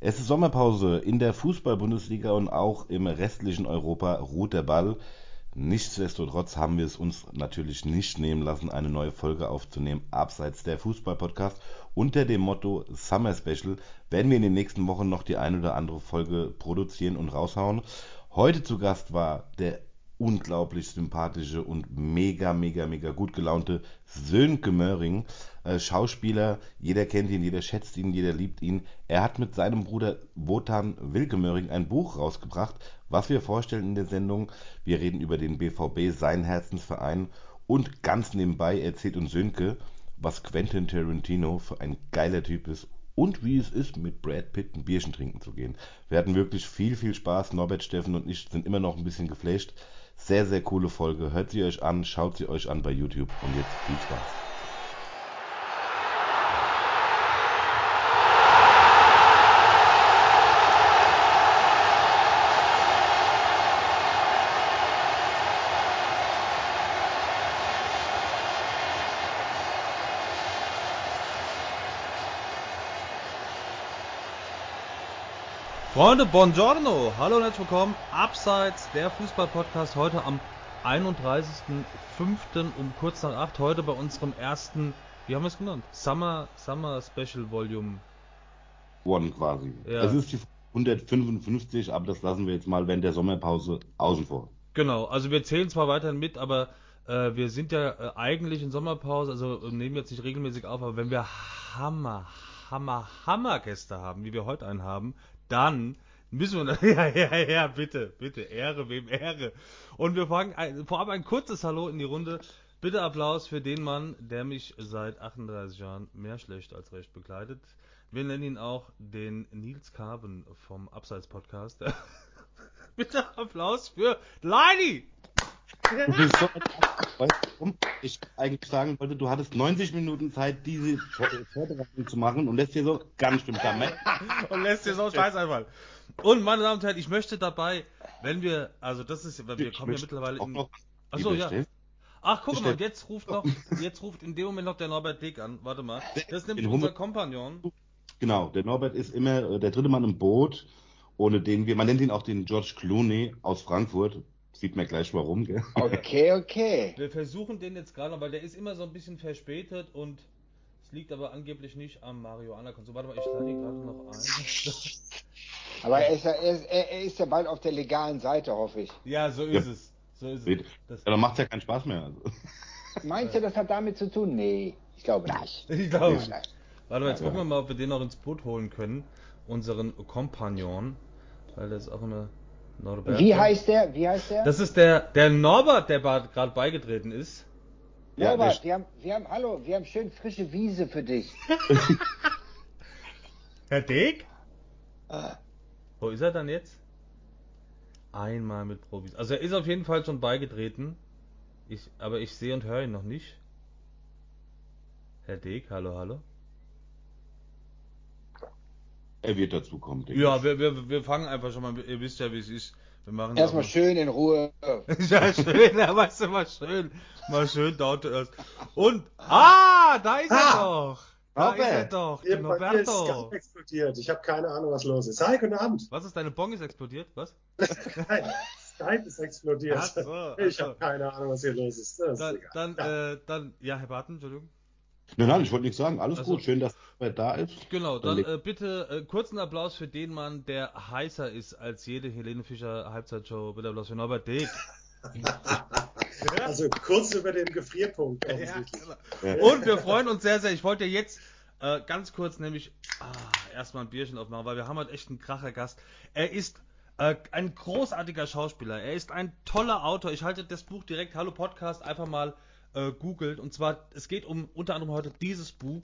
Es ist Sommerpause in der Fußball-Bundesliga und auch im restlichen Europa ruht der Ball. Nichtsdestotrotz haben wir es uns natürlich nicht nehmen lassen, eine neue Folge aufzunehmen, abseits der Fußball-Podcast. Unter dem Motto Summer Special werden wir in den nächsten Wochen noch die eine oder andere Folge produzieren und raushauen. Heute zu Gast war der unglaublich sympathische und mega, mega, mega gut gelaunte Sönke Möhring. Äh, Schauspieler, jeder kennt ihn, jeder schätzt ihn, jeder liebt ihn. Er hat mit seinem Bruder Wotan Wilke Möhring ein Buch rausgebracht, was wir vorstellen in der Sendung. Wir reden über den BVB, seinen Herzensverein. Und ganz nebenbei erzählt uns Sönke, was Quentin Tarantino für ein geiler Typ ist und wie es ist, mit Brad Pitt ein Bierchen trinken zu gehen. Wir hatten wirklich viel, viel Spaß. Norbert, Steffen und ich sind immer noch ein bisschen geflasht. Sehr, sehr coole Folge. Hört sie euch an, schaut sie euch an bei YouTube und jetzt viel Spaß. Freunde, buongiorno, hallo und herzlich willkommen. Abseits der Fußball-Podcast heute am 31.05. um kurz nach 8. Heute bei unserem ersten, wie haben wir es genannt? Summer, Summer Special Volume. One quasi. Ja. Es ist die 155, aber das lassen wir jetzt mal während der Sommerpause außen vor. Genau, also wir zählen zwar weiterhin mit, aber äh, wir sind ja äh, eigentlich in Sommerpause, also nehmen jetzt nicht regelmäßig auf, aber wenn wir Hammer, Hammer, Hammergäste haben, wie wir heute einen haben, dann müssen wir. Ja, ja, ja, bitte, bitte. Ehre, wem Ehre. Und wir fangen vorab ein kurzes Hallo in die Runde. Bitte Applaus für den Mann, der mich seit 38 Jahren mehr schlecht als recht begleitet. Wir nennen ihn auch den Nils Carven vom Abseits Podcast. bitte Applaus für Leini! Du bist so warum ich eigentlich sagen wollte, du hattest 90 Minuten Zeit, diese Vorbereitung zu machen und lässt dir so ganz stimmt damit. und lässt dir so Scheiß einfach. Und meine Damen und Herren, ich möchte dabei, wenn wir, also das ist, wir kommen ja mittlerweile in. Achso, ja. Ach, guck mal, jetzt ruft noch, jetzt ruft in dem Moment noch der Norbert Dick an. Warte mal. Das ist nämlich unser Kompagnon. Genau, der Norbert ist immer äh, der dritte Mann im Boot, ohne den wir, man nennt ihn auch den George Clooney aus Frankfurt. Sieht man gleich warum, gell? Okay, okay. Wir versuchen den jetzt gerade, weil der ist immer so ein bisschen verspätet und es liegt aber angeblich nicht am Marihuana-Konsum. Warte mal, ich lade ihn gerade noch ein. aber er ist, ja, er, ist, er ist ja bald auf der legalen Seite, hoffe ich. Ja, so ist ja. es. So ist es. Das ja, dann macht es ja keinen Spaß mehr. Also. Meinst du, das hat damit zu tun? Nee, ich glaube nicht. Ich glaube nicht. Warte mal, jetzt gucken wir mal, ob wir den noch ins Boot holen können. Unseren Kompagnon. Weil das ist auch immer Norberto. Wie heißt der? Wie heißt der? Das ist der, der Norbert, der gerade beigetreten ist. Norbert, ja, wir, haben, wir haben, hallo, wir haben schön frische Wiese für dich. Herr Dick? Ah. Wo ist er dann jetzt? Einmal mit Profis. Also er ist auf jeden Fall schon beigetreten. Ich, aber ich sehe und höre ihn noch nicht. Herr Dick, hallo, hallo. Er wird dazu kommen, denke Ja, wir, wir, wir fangen einfach schon mal, ihr wisst ja, wie es ist. Wir machen Erstmal schön in Ruhe. ja, schön, ja, weißt du, mal schön. Mal schön dort erst. Und, ah, da ist er doch. Da Robert. ist er doch, der Roberto. Ist explodiert. Ich habe keine Ahnung, was los ist. Hi, guten Abend. Was ist, deine Bong ist explodiert? Was? Nein, Skype ist explodiert. Ach so, ich habe keine Ahnung, was hier los ist. ist dann, dann, ja. Äh, dann, ja, Herr Barton, Entschuldigung. Nein, nein, ich wollte nichts sagen. Alles also, gut, schön, dass er da ist. Genau, dann äh, bitte äh, kurzen Applaus für den Mann, der heißer ist als jede Helene Fischer Halbzeitshow. Bitte Applaus für Norbert Dick. also kurz über den Gefrierpunkt. Ja, genau. Und wir freuen uns sehr, sehr. Ich wollte jetzt äh, ganz kurz nämlich ah, erstmal ein Bierchen aufmachen, weil wir haben halt echt einen kracher Gast. Er ist äh, ein großartiger Schauspieler. Er ist ein toller Autor. Ich halte das Buch direkt, Hallo Podcast, einfach mal äh, googelt. Und zwar, es geht um unter anderem heute dieses Buch.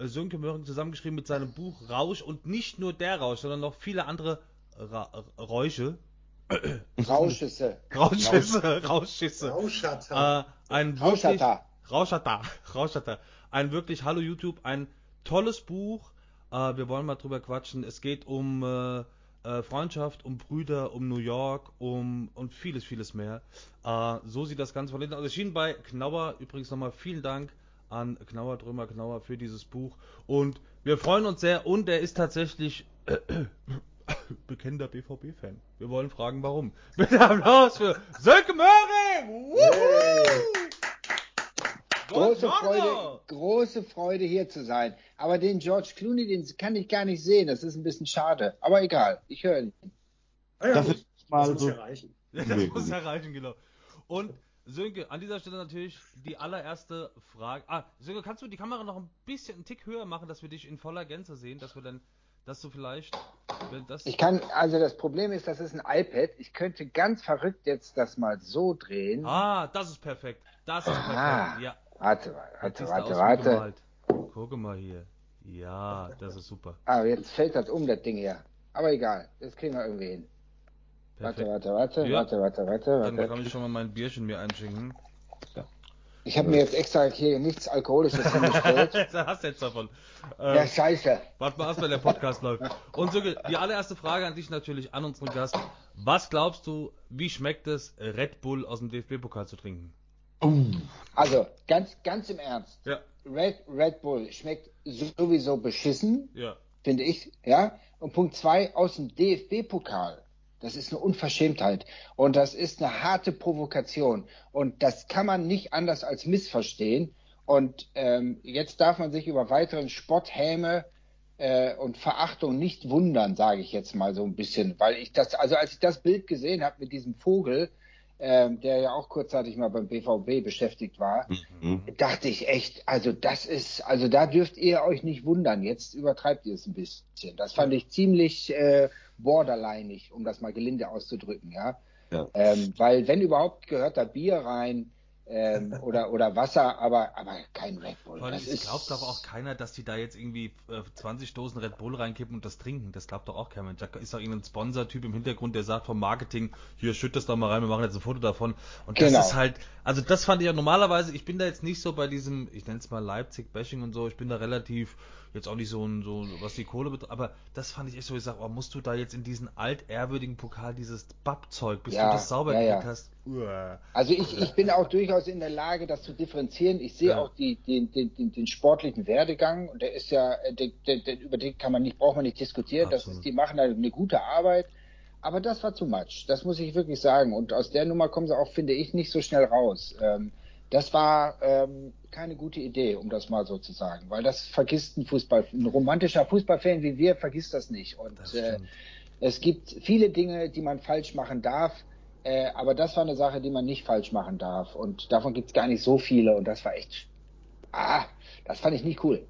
Äh, Sönke Möhring zusammengeschrieben mit seinem Buch Rausch und nicht nur der Rausch, sondern noch viele andere Ra Räusche. Rauschisse. Rauschisse. Rauschisse. Rauschata. Äh, ein Rauschata. Rauschata. Rauschata. Ein wirklich, hallo YouTube, ein tolles Buch. Äh, wir wollen mal drüber quatschen. Es geht um äh, äh, Freundschaft, um Brüder, um New York, um und vieles, vieles mehr. Äh, so sieht das Ganze verlinkt aus. Erschienen bei Knauer. Übrigens nochmal vielen Dank an Knauer, Drömer, Knauer für dieses Buch. Und wir freuen uns sehr und er ist tatsächlich bekennender BVB-Fan. Wir wollen fragen, warum. Bitte Applaus für Sönke Möhring! Große Freude, große Freude hier zu sein. Aber den George Clooney, den kann ich gar nicht sehen. Das ist ein bisschen schade. Aber egal, ich höre ihn. Ah ja, Das gut. ist mal das muss so- ja reichen. Ja, das muss erreichen, genau. Und Sönke, an dieser Stelle natürlich die allererste Frage. Ah, Sönke, kannst du die Kamera noch ein bisschen einen Tick höher machen, dass wir dich in voller Gänze sehen, dass wir dann, dass du vielleicht, wenn das. Ich kann, also das Problem ist, das ist ein iPad. Ich könnte ganz verrückt jetzt das mal so drehen. Ah, das ist perfekt. Das ist perfekt. Ah. Ja. Warte, warte, warte, warte. Gucke mal hier. Ja, das ist super. Ah, jetzt fällt das um, das Ding hier. Aber egal, das kriegen wir irgendwie hin. Warte, Perfekt. warte, warte, Ja. warte, warte, warte, Dann warte. kann ich schon mal mein Bierchen mir einschenken. Ich habe mir jetzt extra hier nichts Alkoholisches hingestellt. da hast du jetzt davon. Ja, Ähm, scheiße. Warte mal erst, wenn der Podcast läuft. Und Sönke, die allererste Frage an dich natürlich, an unseren Gast. Was glaubst du, wie schmeckt es, Red Bull aus dem DFB-Pokal zu trinken? Also, ganz, ganz im Ernst. Ja, Red, Red Bull schmeckt sowieso beschissen, ja. finde ich, ja. Und Punkt zwei, aus dem DFB-Pokal. Das ist eine Unverschämtheit. Und das ist eine harte Provokation. Und das kann man nicht anders als missverstehen. Und ähm, jetzt darf man sich über weiteren Spotthäme äh, und Verachtung nicht wundern, sage ich jetzt mal so ein bisschen. Weil ich das, also als ich das Bild gesehen habe mit diesem Vogel, ähm, der ja auch kurzzeitig mal beim BVB beschäftigt war, Mhm. dachte ich echt, also das ist, also da dürft ihr euch nicht wundern. Jetzt übertreibt ihr es ein bisschen. Das fand ich ziemlich äh, borderlineig, um das mal gelinde auszudrücken, ja. Ja. Ähm, weil wenn überhaupt gehört da Bier rein ähm, oder oder Wasser, aber aber kein Red Bull. Allem, Das es ist glaubt doch auch keiner, dass die da jetzt irgendwie äh, 20 Dosen Red Bull reinkippen und das trinken. Das glaubt doch auch keiner. Da ist doch irgendein Sponsor-Typ im Hintergrund, der sagt vom Marketing, hier schütt das doch mal rein, wir machen jetzt ein Foto davon. Und das Genau. ist halt, also das fand ich ja normalerweise, ich bin da jetzt nicht so bei diesem, ich nenne es mal Leipzig-Bashing und so, ich bin da relativ, jetzt auch nicht so, ein, so was die Kohle betrifft, aber das fand ich echt so, ich sag, oh, musst du da jetzt in diesen altehrwürdigen Pokal dieses Bappzeug, bis Ja, du das sauber ja, ja. gekriegt hast. Uah. Also ich, ich bin auch durchaus in der Lage, das zu differenzieren. Ich sehe Ja. auch die, den, den, den, den sportlichen Werdegang und der ist ja, der, der, der, über den kann man nicht, braucht man nicht diskutieren. Das ist, die machen da eine gute Arbeit. Aber das war too much. Das muss ich wirklich sagen. Und aus der Nummer kommen sie auch, finde ich, nicht so schnell raus. Ähm, das war ähm, keine gute Idee, um das mal so zu sagen, weil das vergisst ein Fußball, ein romantischer Fußballfan wie wir vergisst das nicht. Und Das äh, es gibt viele Dinge, die man falsch machen darf, äh, aber das war eine Sache, die man nicht falsch machen darf. Und davon gibt es gar nicht so viele. Und das war echt, ah, das fand ich nicht cool.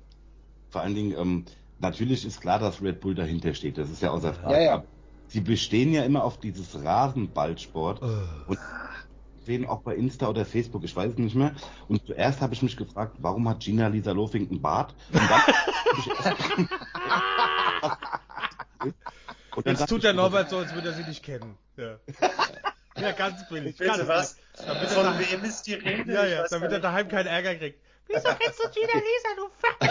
Vor allen Dingen, ähm, natürlich ist klar, dass Red Bull dahinter steht. Das ist ja außer Frage. Ja, ja. Sie bestehen ja immer auf dieses Rasenballsport. Und sehen auch bei Insta oder Facebook, ich weiß es nicht mehr. Und zuerst habe ich mich gefragt, warum hat Gina Lisa Lofing einen Bart? Und dann Und dann Jetzt tut der Norbert so, als würde er sie nicht kennen. Ja, ja ganz billig. Bitte ganz was? Damit Von er, wem ist die Rede? ja, ja, damit er daheim keinen Ärger kriegt. Wieso kennst du Gina Lisa, du Fuck?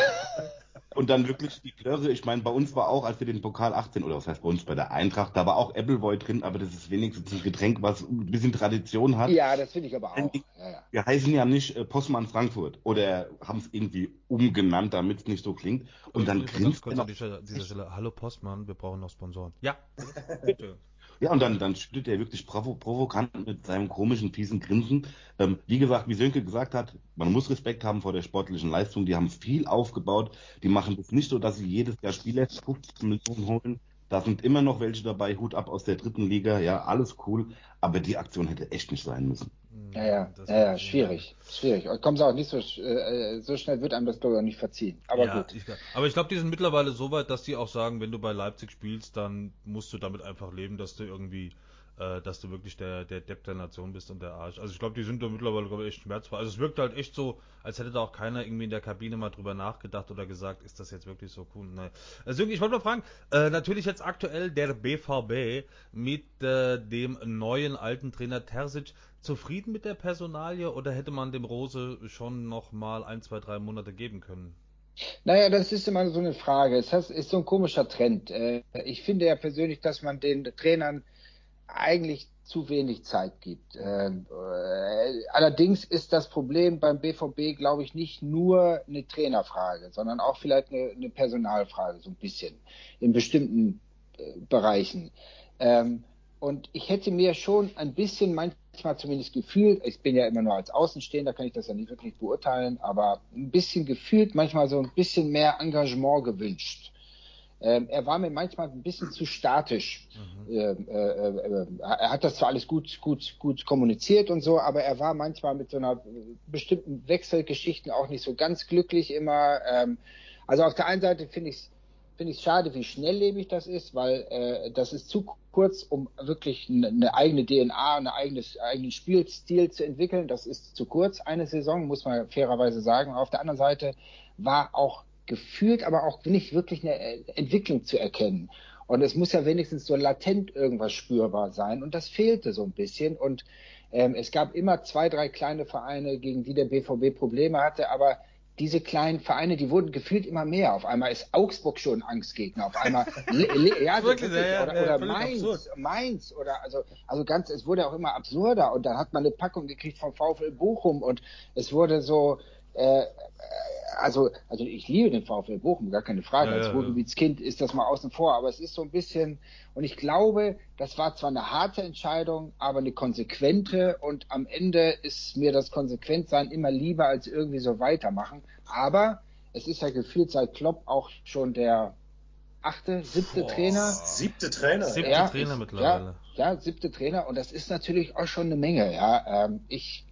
Und dann wirklich die Klöre, ich meine, bei uns war auch, als wir den Pokal 18, oder was heißt bei uns, bei der Eintracht, da war auch Appleboy drin, aber das ist wenigstens ein Getränk, was ein bisschen Tradition hat. Ja, das finde ich aber auch. Ja, ja. Wir heißen ja nicht äh, Postmann Frankfurt oder haben es irgendwie umgenannt, damit es nicht so klingt. Und dann ganz grinst kurz an dieser, dieser Stelle. Hallo Postmann, wir brauchen noch Sponsoren. Ja. Bitte. Ja, und dann, dann schüttet er wirklich provo provokant mit seinem komischen, fiesen Grinsen. Ähm, wie gesagt, wie Sönke gesagt hat, man muss Respekt haben vor der sportlichen Leistung. Die haben viel aufgebaut. Die machen das nicht so, dass sie jedes Jahr Spieler 50 Millionen holen. Da sind immer noch welche dabei, Hut ab aus der dritten Liga, ja, alles cool. Aber die Aktion hätte echt nicht sein müssen. Ja, ja, ja, ja, ist- schwierig, schwierig. Kommt auch nicht so, sch- äh, so schnell wird einem das glaube ich auch nicht verziehen. Aber ja, gut. Ich, aber ich glaube, die sind mittlerweile so weit, dass die auch sagen, wenn du bei Leipzig spielst, dann musst du damit einfach leben, dass du irgendwie, äh, dass du wirklich der, der Depp der Nation bist und der Arsch. Also ich glaube, die sind da mittlerweile ich, echt schmerzfrei. Also es wirkt halt echt so, als hätte da auch keiner irgendwie in der Kabine mal drüber nachgedacht oder gesagt, ist das jetzt wirklich so cool? Nein. Also ich wollte mal fragen, äh, natürlich jetzt aktuell der BVB mit äh, dem neuen alten Trainer Terzic zufrieden mit der Personalie oder hätte man dem Rose schon noch mal ein, zwei, drei Monate geben können? Naja, das ist immer so eine Frage. Es ist so ein komischer Trend. Äh, Ich finde ja persönlich, dass man den Trainern eigentlich zu wenig Zeit gibt. Ähm, äh, allerdings ist das Problem beim BVB, glaube ich, nicht nur eine Trainerfrage, sondern auch vielleicht eine, eine Personalfrage, so ein bisschen in bestimmten äh, Bereichen. Ähm, und ich hätte mir schon ein bisschen manchmal zumindest gefühlt, ich bin ja immer nur als Außenstehender, kann ich das ja nicht wirklich beurteilen, aber ein bisschen gefühlt, manchmal so ein bisschen mehr Engagement gewünscht. Ähm, er war mir manchmal ein bisschen zu statisch. Mhm. Äh, äh, äh, er hat das zwar alles gut, gut, gut kommuniziert und so, aber er war manchmal mit so einer bestimmten Wechselgeschichten auch nicht so ganz glücklich immer. Ähm, also auf der einen Seite finde ich es finde ich schade, wie schnelllebig das ist, weil äh, das ist zu kurz, um wirklich eine eigene DNA, einen eigenes, eigenen Spielstil zu entwickeln. Das ist zu kurz, eine Saison, muss man fairerweise sagen. Auf der anderen Seite war auch gefühlt, aber auch nicht wirklich eine äh, Entwicklung zu erkennen. Und es muss ja wenigstens so latent irgendwas spürbar sein. Und das fehlte so ein bisschen. Und ähm, es gab immer zwei, drei kleine Vereine, gegen die der BVB Probleme hatte, aber diese kleinen Vereine, die wurden gefühlt immer mehr. Auf einmal ist Augsburg schon Angstgegner, auf einmal ja, wirklich, ja, oder, oder Mainz, absurd. Mainz oder also also ganz, es wurde auch immer absurder und dann hat man eine Packung gekriegt vom VfL Bochum und es wurde so äh, also, also ich liebe den VfL Bochum, gar keine Frage. Ja, Als Ruhrgebietskind ist das mal außen vor, aber es ist so ein bisschen, und ich glaube, das war zwar eine harte Entscheidung, aber eine konsequente und am Ende ist mir das Konsequentsein immer lieber als irgendwie so weitermachen. Aber es ist ja gefühlt seit Klopp auch schon der achte, siebte Boah, Trainer. Siebte Trainer. Siebte ja, Trainer ist, mittlerweile. Ja, ja, siebte Trainer und das ist natürlich auch schon eine Menge. Ja, ähm, ich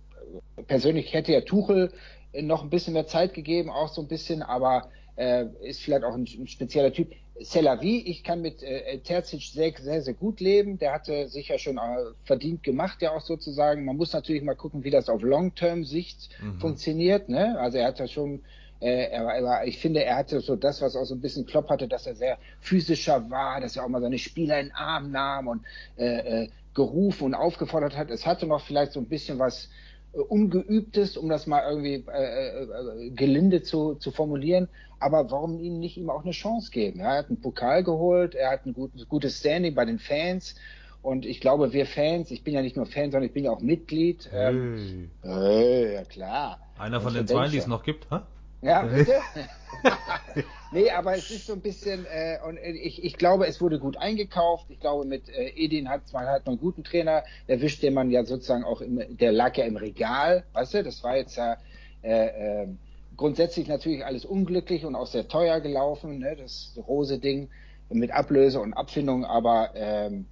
persönlich hätte ja Tuchel noch ein bisschen mehr Zeit gegeben, auch so ein bisschen, aber äh, ist vielleicht auch ein, ein spezieller Typ. Selavi, ich kann mit äh, Terzic sehr, sehr, sehr gut leben. Der hatte sich ja schon äh, verdient gemacht, ja auch sozusagen. Man muss natürlich mal gucken, wie das auf Long-Term-Sicht mhm. funktioniert. Ne? Also er hat ja schon, äh, er, er, ich finde, er hatte so das, was auch so ein bisschen Klopp hatte, dass er sehr physischer war, dass er auch mal seine Spieler in den Arm nahm und äh, äh, gerufen und aufgefordert hat. Es hatte noch vielleicht so ein bisschen was ungeübtes, um das mal irgendwie äh, äh, gelinde zu, zu formulieren. Aber warum ihnen nicht ihm auch eine Chance geben? Ja, er hat einen Pokal geholt, er hat ein gutes, gutes Standing bei den Fans. Und ich glaube, wir Fans, ich bin ja nicht nur Fan, sondern ich bin ja auch Mitglied. Ähm, hey, ja klar. Einer von den zwei, die es noch gibt, ha? Ja, bitte? nee, aber es ist so ein bisschen, äh, und ich, ich glaube, es wurde gut eingekauft. Ich glaube, mit äh, Edin hat man halt einen guten Trainer erwischt, den man ja sozusagen auch im, der lag ja im Regal, weißt du, das war jetzt ja äh, äh, grundsätzlich natürlich alles unglücklich und auch sehr teuer gelaufen, ne, das Rose-Ding mit Ablöse und Abfindung, aber ähm,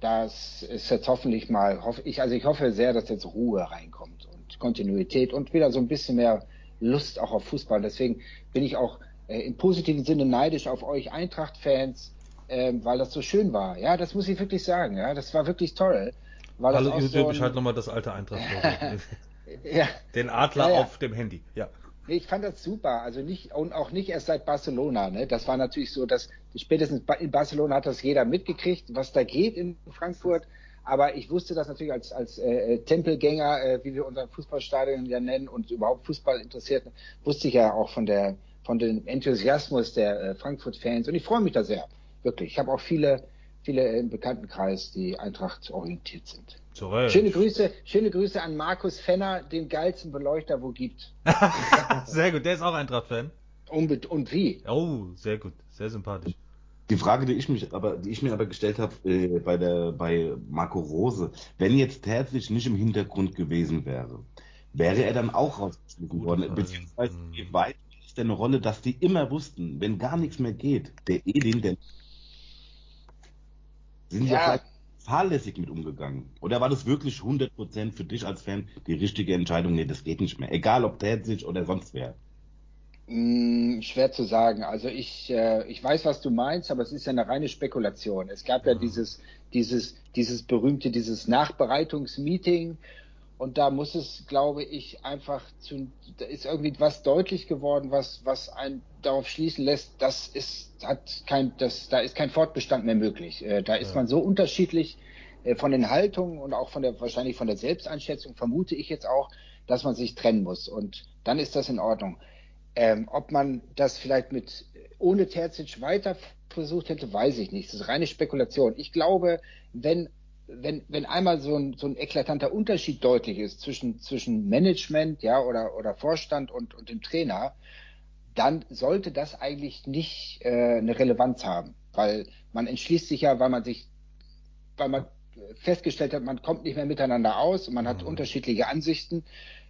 das ist jetzt hoffentlich mal, hoffe ich, also ich hoffe sehr, dass jetzt Ruhe reinkommt und Kontinuität und wieder so ein bisschen mehr Lust auch auf Fußball. Deswegen bin ich auch äh, im positiven Sinne neidisch auf euch Eintracht-Fans, äh, weil das so schön war. Ja, das muss ich wirklich sagen. Ja, das war wirklich toll. Weil Hallo YouTube, so ein... ich halte nochmal das alte eintracht ja. Den Adler ja, ja. auf dem Handy, ja. Nee, ich fand das super. Also nicht, und auch nicht erst seit Barcelona. Ne? Das war natürlich so, dass spätestens in Barcelona hat das jeder mitgekriegt, was da geht in Frankfurt. Aber ich wusste das natürlich als, als äh, Tempelgänger, äh, wie wir unser Fußballstadion ja nennen und überhaupt Fußball interessiert, wusste ich ja auch von der von dem Enthusiasmus der äh, Frankfurt-Fans und ich freue mich da sehr, wirklich. Ich habe auch viele, viele im Bekanntenkreis, die Eintracht orientiert sind. Zurecht. Schöne Grüße, schöne Grüße an Markus Fenner, den geilsten Beleuchter, wo gibt. sehr gut, der ist auch Eintracht-Fan. Und, und wie? Oh, sehr gut, sehr sympathisch. Die Frage, die ich mich aber, die ich mir aber gestellt habe äh, bei der bei Marco Rose, wenn jetzt Terzic nicht im Hintergrund gewesen wäre, wäre er dann auch rausgeschnitten worden? Beziehungsweise mhm. wie weit ist denn eine Rolle, dass die immer wussten, wenn gar nichts mehr geht, der Edin, der sind ja, ja vielleicht fahrlässig mit umgegangen? Oder war das wirklich 100% für dich als Fan die richtige Entscheidung? Nee, das geht nicht mehr. Egal ob Terzic oder sonst wer. Hm, schwer zu sagen. Also ich, äh, ich weiß, was du meinst, aber es ist ja eine reine Spekulation. Es gab ja dieses, dieses, dieses berühmte, dieses Nachbereitungsmeeting und da muss es, glaube ich, einfach zu, da ist irgendwie was deutlich geworden, was, was einen darauf schließen lässt, das ist, hat kein, das, da ist kein Fortbestand mehr möglich. Äh, da ist ja. man so unterschiedlich äh, von den Haltungen und auch von der, wahrscheinlich von der Selbsteinschätzung, vermute ich jetzt auch, dass man sich trennen muss. Und dann ist das in Ordnung. Ähm, ob man das vielleicht mit ohne Terzic weiter versucht hätte, weiß ich nicht. Das ist reine Spekulation. Ich glaube, wenn wenn, wenn einmal so ein, so ein eklatanter Unterschied deutlich ist zwischen, zwischen Management, ja, oder, oder Vorstand und, und dem Trainer, dann sollte das eigentlich nicht äh, eine Relevanz haben. Weil man entschließt sich ja, weil man sich, weil man festgestellt hat, man kommt nicht mehr miteinander aus und man hat mhm. unterschiedliche Ansichten.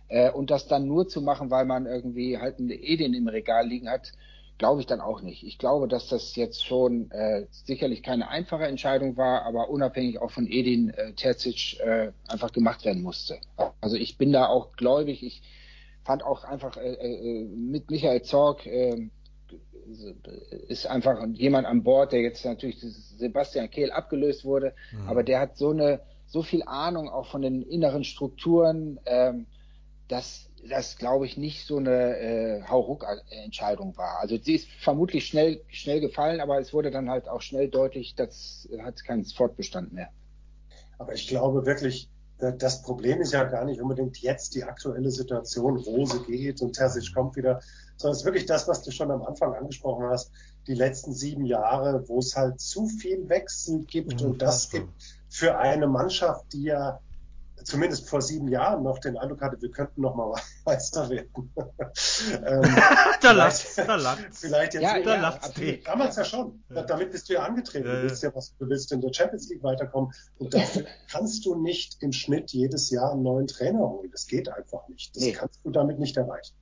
Äh, und das dann nur zu machen, weil man irgendwie halt eine Edin im Regal liegen hat, glaube ich dann auch nicht. Ich glaube, dass das jetzt schon äh, sicherlich keine einfache Entscheidung war, aber unabhängig auch von Edin äh, Terzic äh, einfach gemacht werden musste. Also ich bin da auch gläubig. Ich fand auch einfach äh, äh, mit Michael Zorg äh, ist einfach jemand an Bord, der jetzt natürlich Sebastian Kehl abgelöst wurde, mhm. aber der hat so eine so viel Ahnung auch von den inneren Strukturen, ähm, dass das, glaube ich, nicht so eine äh, Hauruck-Entscheidung war. Also sie ist vermutlich schnell, schnell gefallen, aber es wurde dann halt auch schnell deutlich, das hat keinen Fortbestand mehr. Aber ich glaube wirklich, das Problem ist ja gar nicht unbedingt jetzt die aktuelle Situation, Rose geht und Terzic kommt wieder, sondern es ist wirklich das, was du schon am Anfang angesprochen hast, die letzten sieben Jahre, wo es halt zu viel Wechsel gibt mhm, und das gibt für eine Mannschaft, die ja zumindest vor sieben Jahren noch den Eindruck hatte, wir könnten noch mal Meister werden. ähm, da lacht, da lacht. Vielleicht jetzt ja, da lacht Damals ja schon. Ja. Damit bist du ja angetreten. Ja, du willst ja was, du willst in der Champions League weiterkommen. Und dafür kannst du nicht im Schnitt jedes Jahr einen neuen Trainer holen. Das geht einfach nicht. Das nee. kannst du damit nicht erreichen.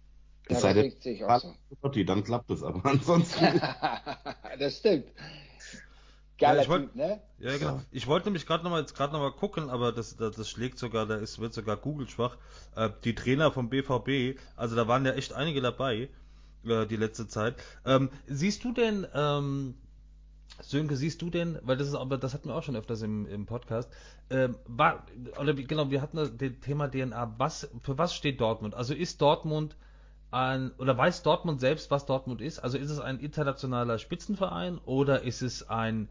Ja, das sei denn, dann klappt es, aber ansonsten. das stimmt. Geiler ja, ich wollt, Typ, ne? Ja, genau. Ich wollte nämlich gerade nochmal jetzt gerade nochmal gucken, aber das, das, das schlägt sogar, da ist, wird sogar Google schwach. Äh, die Trainer vom BVB, also da waren ja echt einige dabei, äh, die letzte Zeit. Ähm, siehst du denn, ähm, Sönke, siehst du denn, weil das ist aber, das hatten wir auch schon öfters im, im Podcast, ähm, war, oder genau, wir hatten das, das Thema DNA, was, für was steht Dortmund? Also ist Dortmund ein, oder weiß Dortmund selbst, was Dortmund ist? Also ist es ein internationaler Spitzenverein oder ist es ein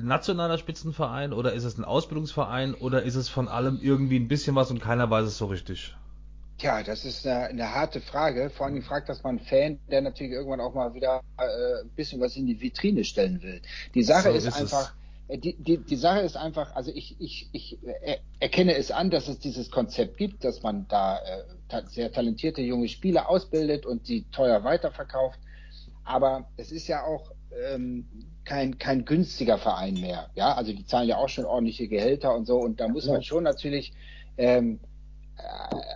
nationaler Spitzenverein oder ist es ein Ausbildungsverein oder ist es von allem irgendwie ein bisschen was und keiner weiß es so richtig? Tja, das ist eine, eine harte Frage. Vor allem fragt das mal Fan, der natürlich irgendwann auch mal wieder äh, ein bisschen was in die Vitrine stellen will. Die Sache so ist, ist, einfach, äh, die, die, die Sache ist einfach, also ich, ich, ich äh, erkenne es an, dass es dieses Konzept gibt, dass man da äh, ta sehr talentierte junge Spieler ausbildet und die teuer weiterverkauft. Aber es ist ja auch ähm, kein, kein günstiger Verein mehr. Ja, also die zahlen ja auch schon ordentliche Gehälter und so. Und da muss man schon natürlich ähm, äh,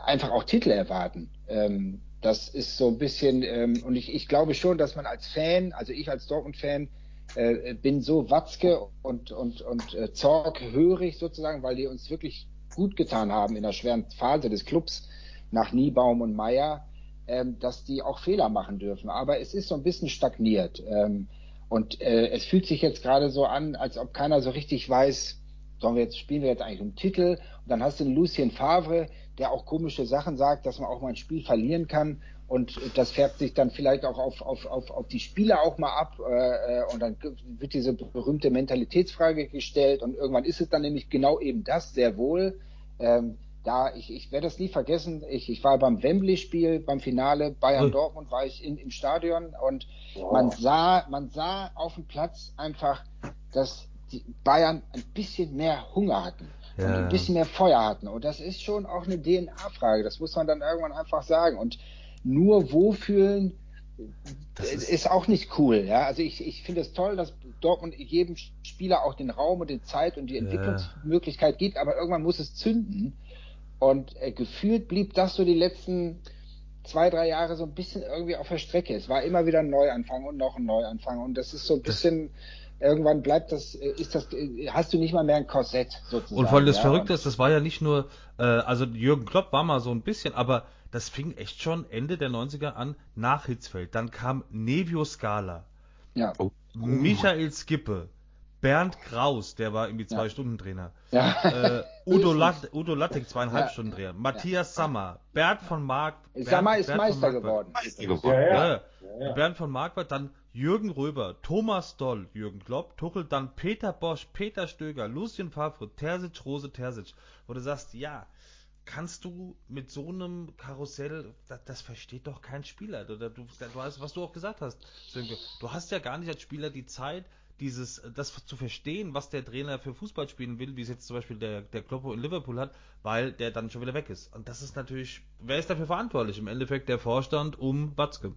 einfach auch Titel erwarten. Ähm, das ist so ein bisschen, ähm, und ich, ich glaube schon, dass man als Fan, also ich als Dortmund-Fan, äh, bin so Watzke und, und, und äh, Zorg hörig sozusagen, weil die uns wirklich gut getan haben in der schweren Phase des Clubs nach Niebaum und Meier, ähm, dass die auch Fehler machen dürfen. Aber es ist so ein bisschen stagniert. Ähm, und äh, es fühlt sich jetzt gerade so an, als ob keiner so richtig weiß, sollen wir jetzt spielen wir jetzt eigentlich um Titel? Und dann hast du einen Lucien Favre, der auch komische Sachen sagt, dass man auch mal ein Spiel verlieren kann. Und das färbt sich dann vielleicht auch auf, auf, auf, auf die Spieler auch mal ab. Äh, und dann wird diese berühmte Mentalitätsfrage gestellt. Und irgendwann ist es dann nämlich genau eben das, sehr wohl. Ähm, da, ich, ich werde das nie vergessen, ich, ich war beim Wembley-Spiel, beim Finale Bayern-Dortmund, war ich in, im Stadion und oh. man sah, man sah auf dem Platz einfach, dass die Bayern ein bisschen mehr Hunger hatten ja. und ein bisschen mehr Feuer hatten. Und das ist schon auch eine DNA-Frage, das muss man dann irgendwann einfach sagen. Und nur Wohlfühlen ist, ist, auch nicht cool. Ja? Also ich, ich finde es toll, dass Dortmund jedem Spieler auch den Raum und die Zeit und die Entwicklungsmöglichkeit ja. gibt, aber irgendwann muss es zünden. Und äh, gefühlt blieb das so die letzten zwei, drei Jahre so ein bisschen irgendwie auf der Strecke. Es war immer wieder ein Neuanfang und noch ein Neuanfang. Und das ist so ein bisschen, das irgendwann bleibt das, äh, ist das, äh, hast du nicht mal mehr ein Korsett sozusagen. Und vor allem das ja, Verrückte ist, das war ja nicht nur, äh, also Jürgen Klopp war mal so ein bisschen, aber das fing echt schon Ende der 90er an nach Hitzfeld. Dann kam Nevio Scala. Ja. Oh. Michael Skippe. Bernd Kraus, der war irgendwie zwei ja. Stunden Trainer. Ja. Äh, Udo, Lat Udo Lattek, zweieinhalb ja. Stunden Trainer. Matthias Sammer, Bernd von Mark. Sammer ist Bernd Meister geworden. Meister geworden. Ja, ja. Bernd von Marquardt, dann Jürgen Röber, Thomas Doll, Jürgen Klopp, Tuchel, dann Peter Bosch, Peter Stöger, Lucien Favre, Terzic, Rose Terzic. Wo du sagst, ja, kannst du mit so einem Karussell, das, das versteht doch kein Spieler. Du, du, du hast, was du auch gesagt hast, Sönke, du hast ja gar nicht als Spieler die Zeit, dieses, das zu verstehen, was der Trainer für Fußball spielen will, wie es jetzt zum Beispiel der, der Kloppo in Liverpool hat, weil der dann schon wieder weg ist. Und das ist natürlich, wer ist dafür verantwortlich? Im Endeffekt der Vorstand um Watzke.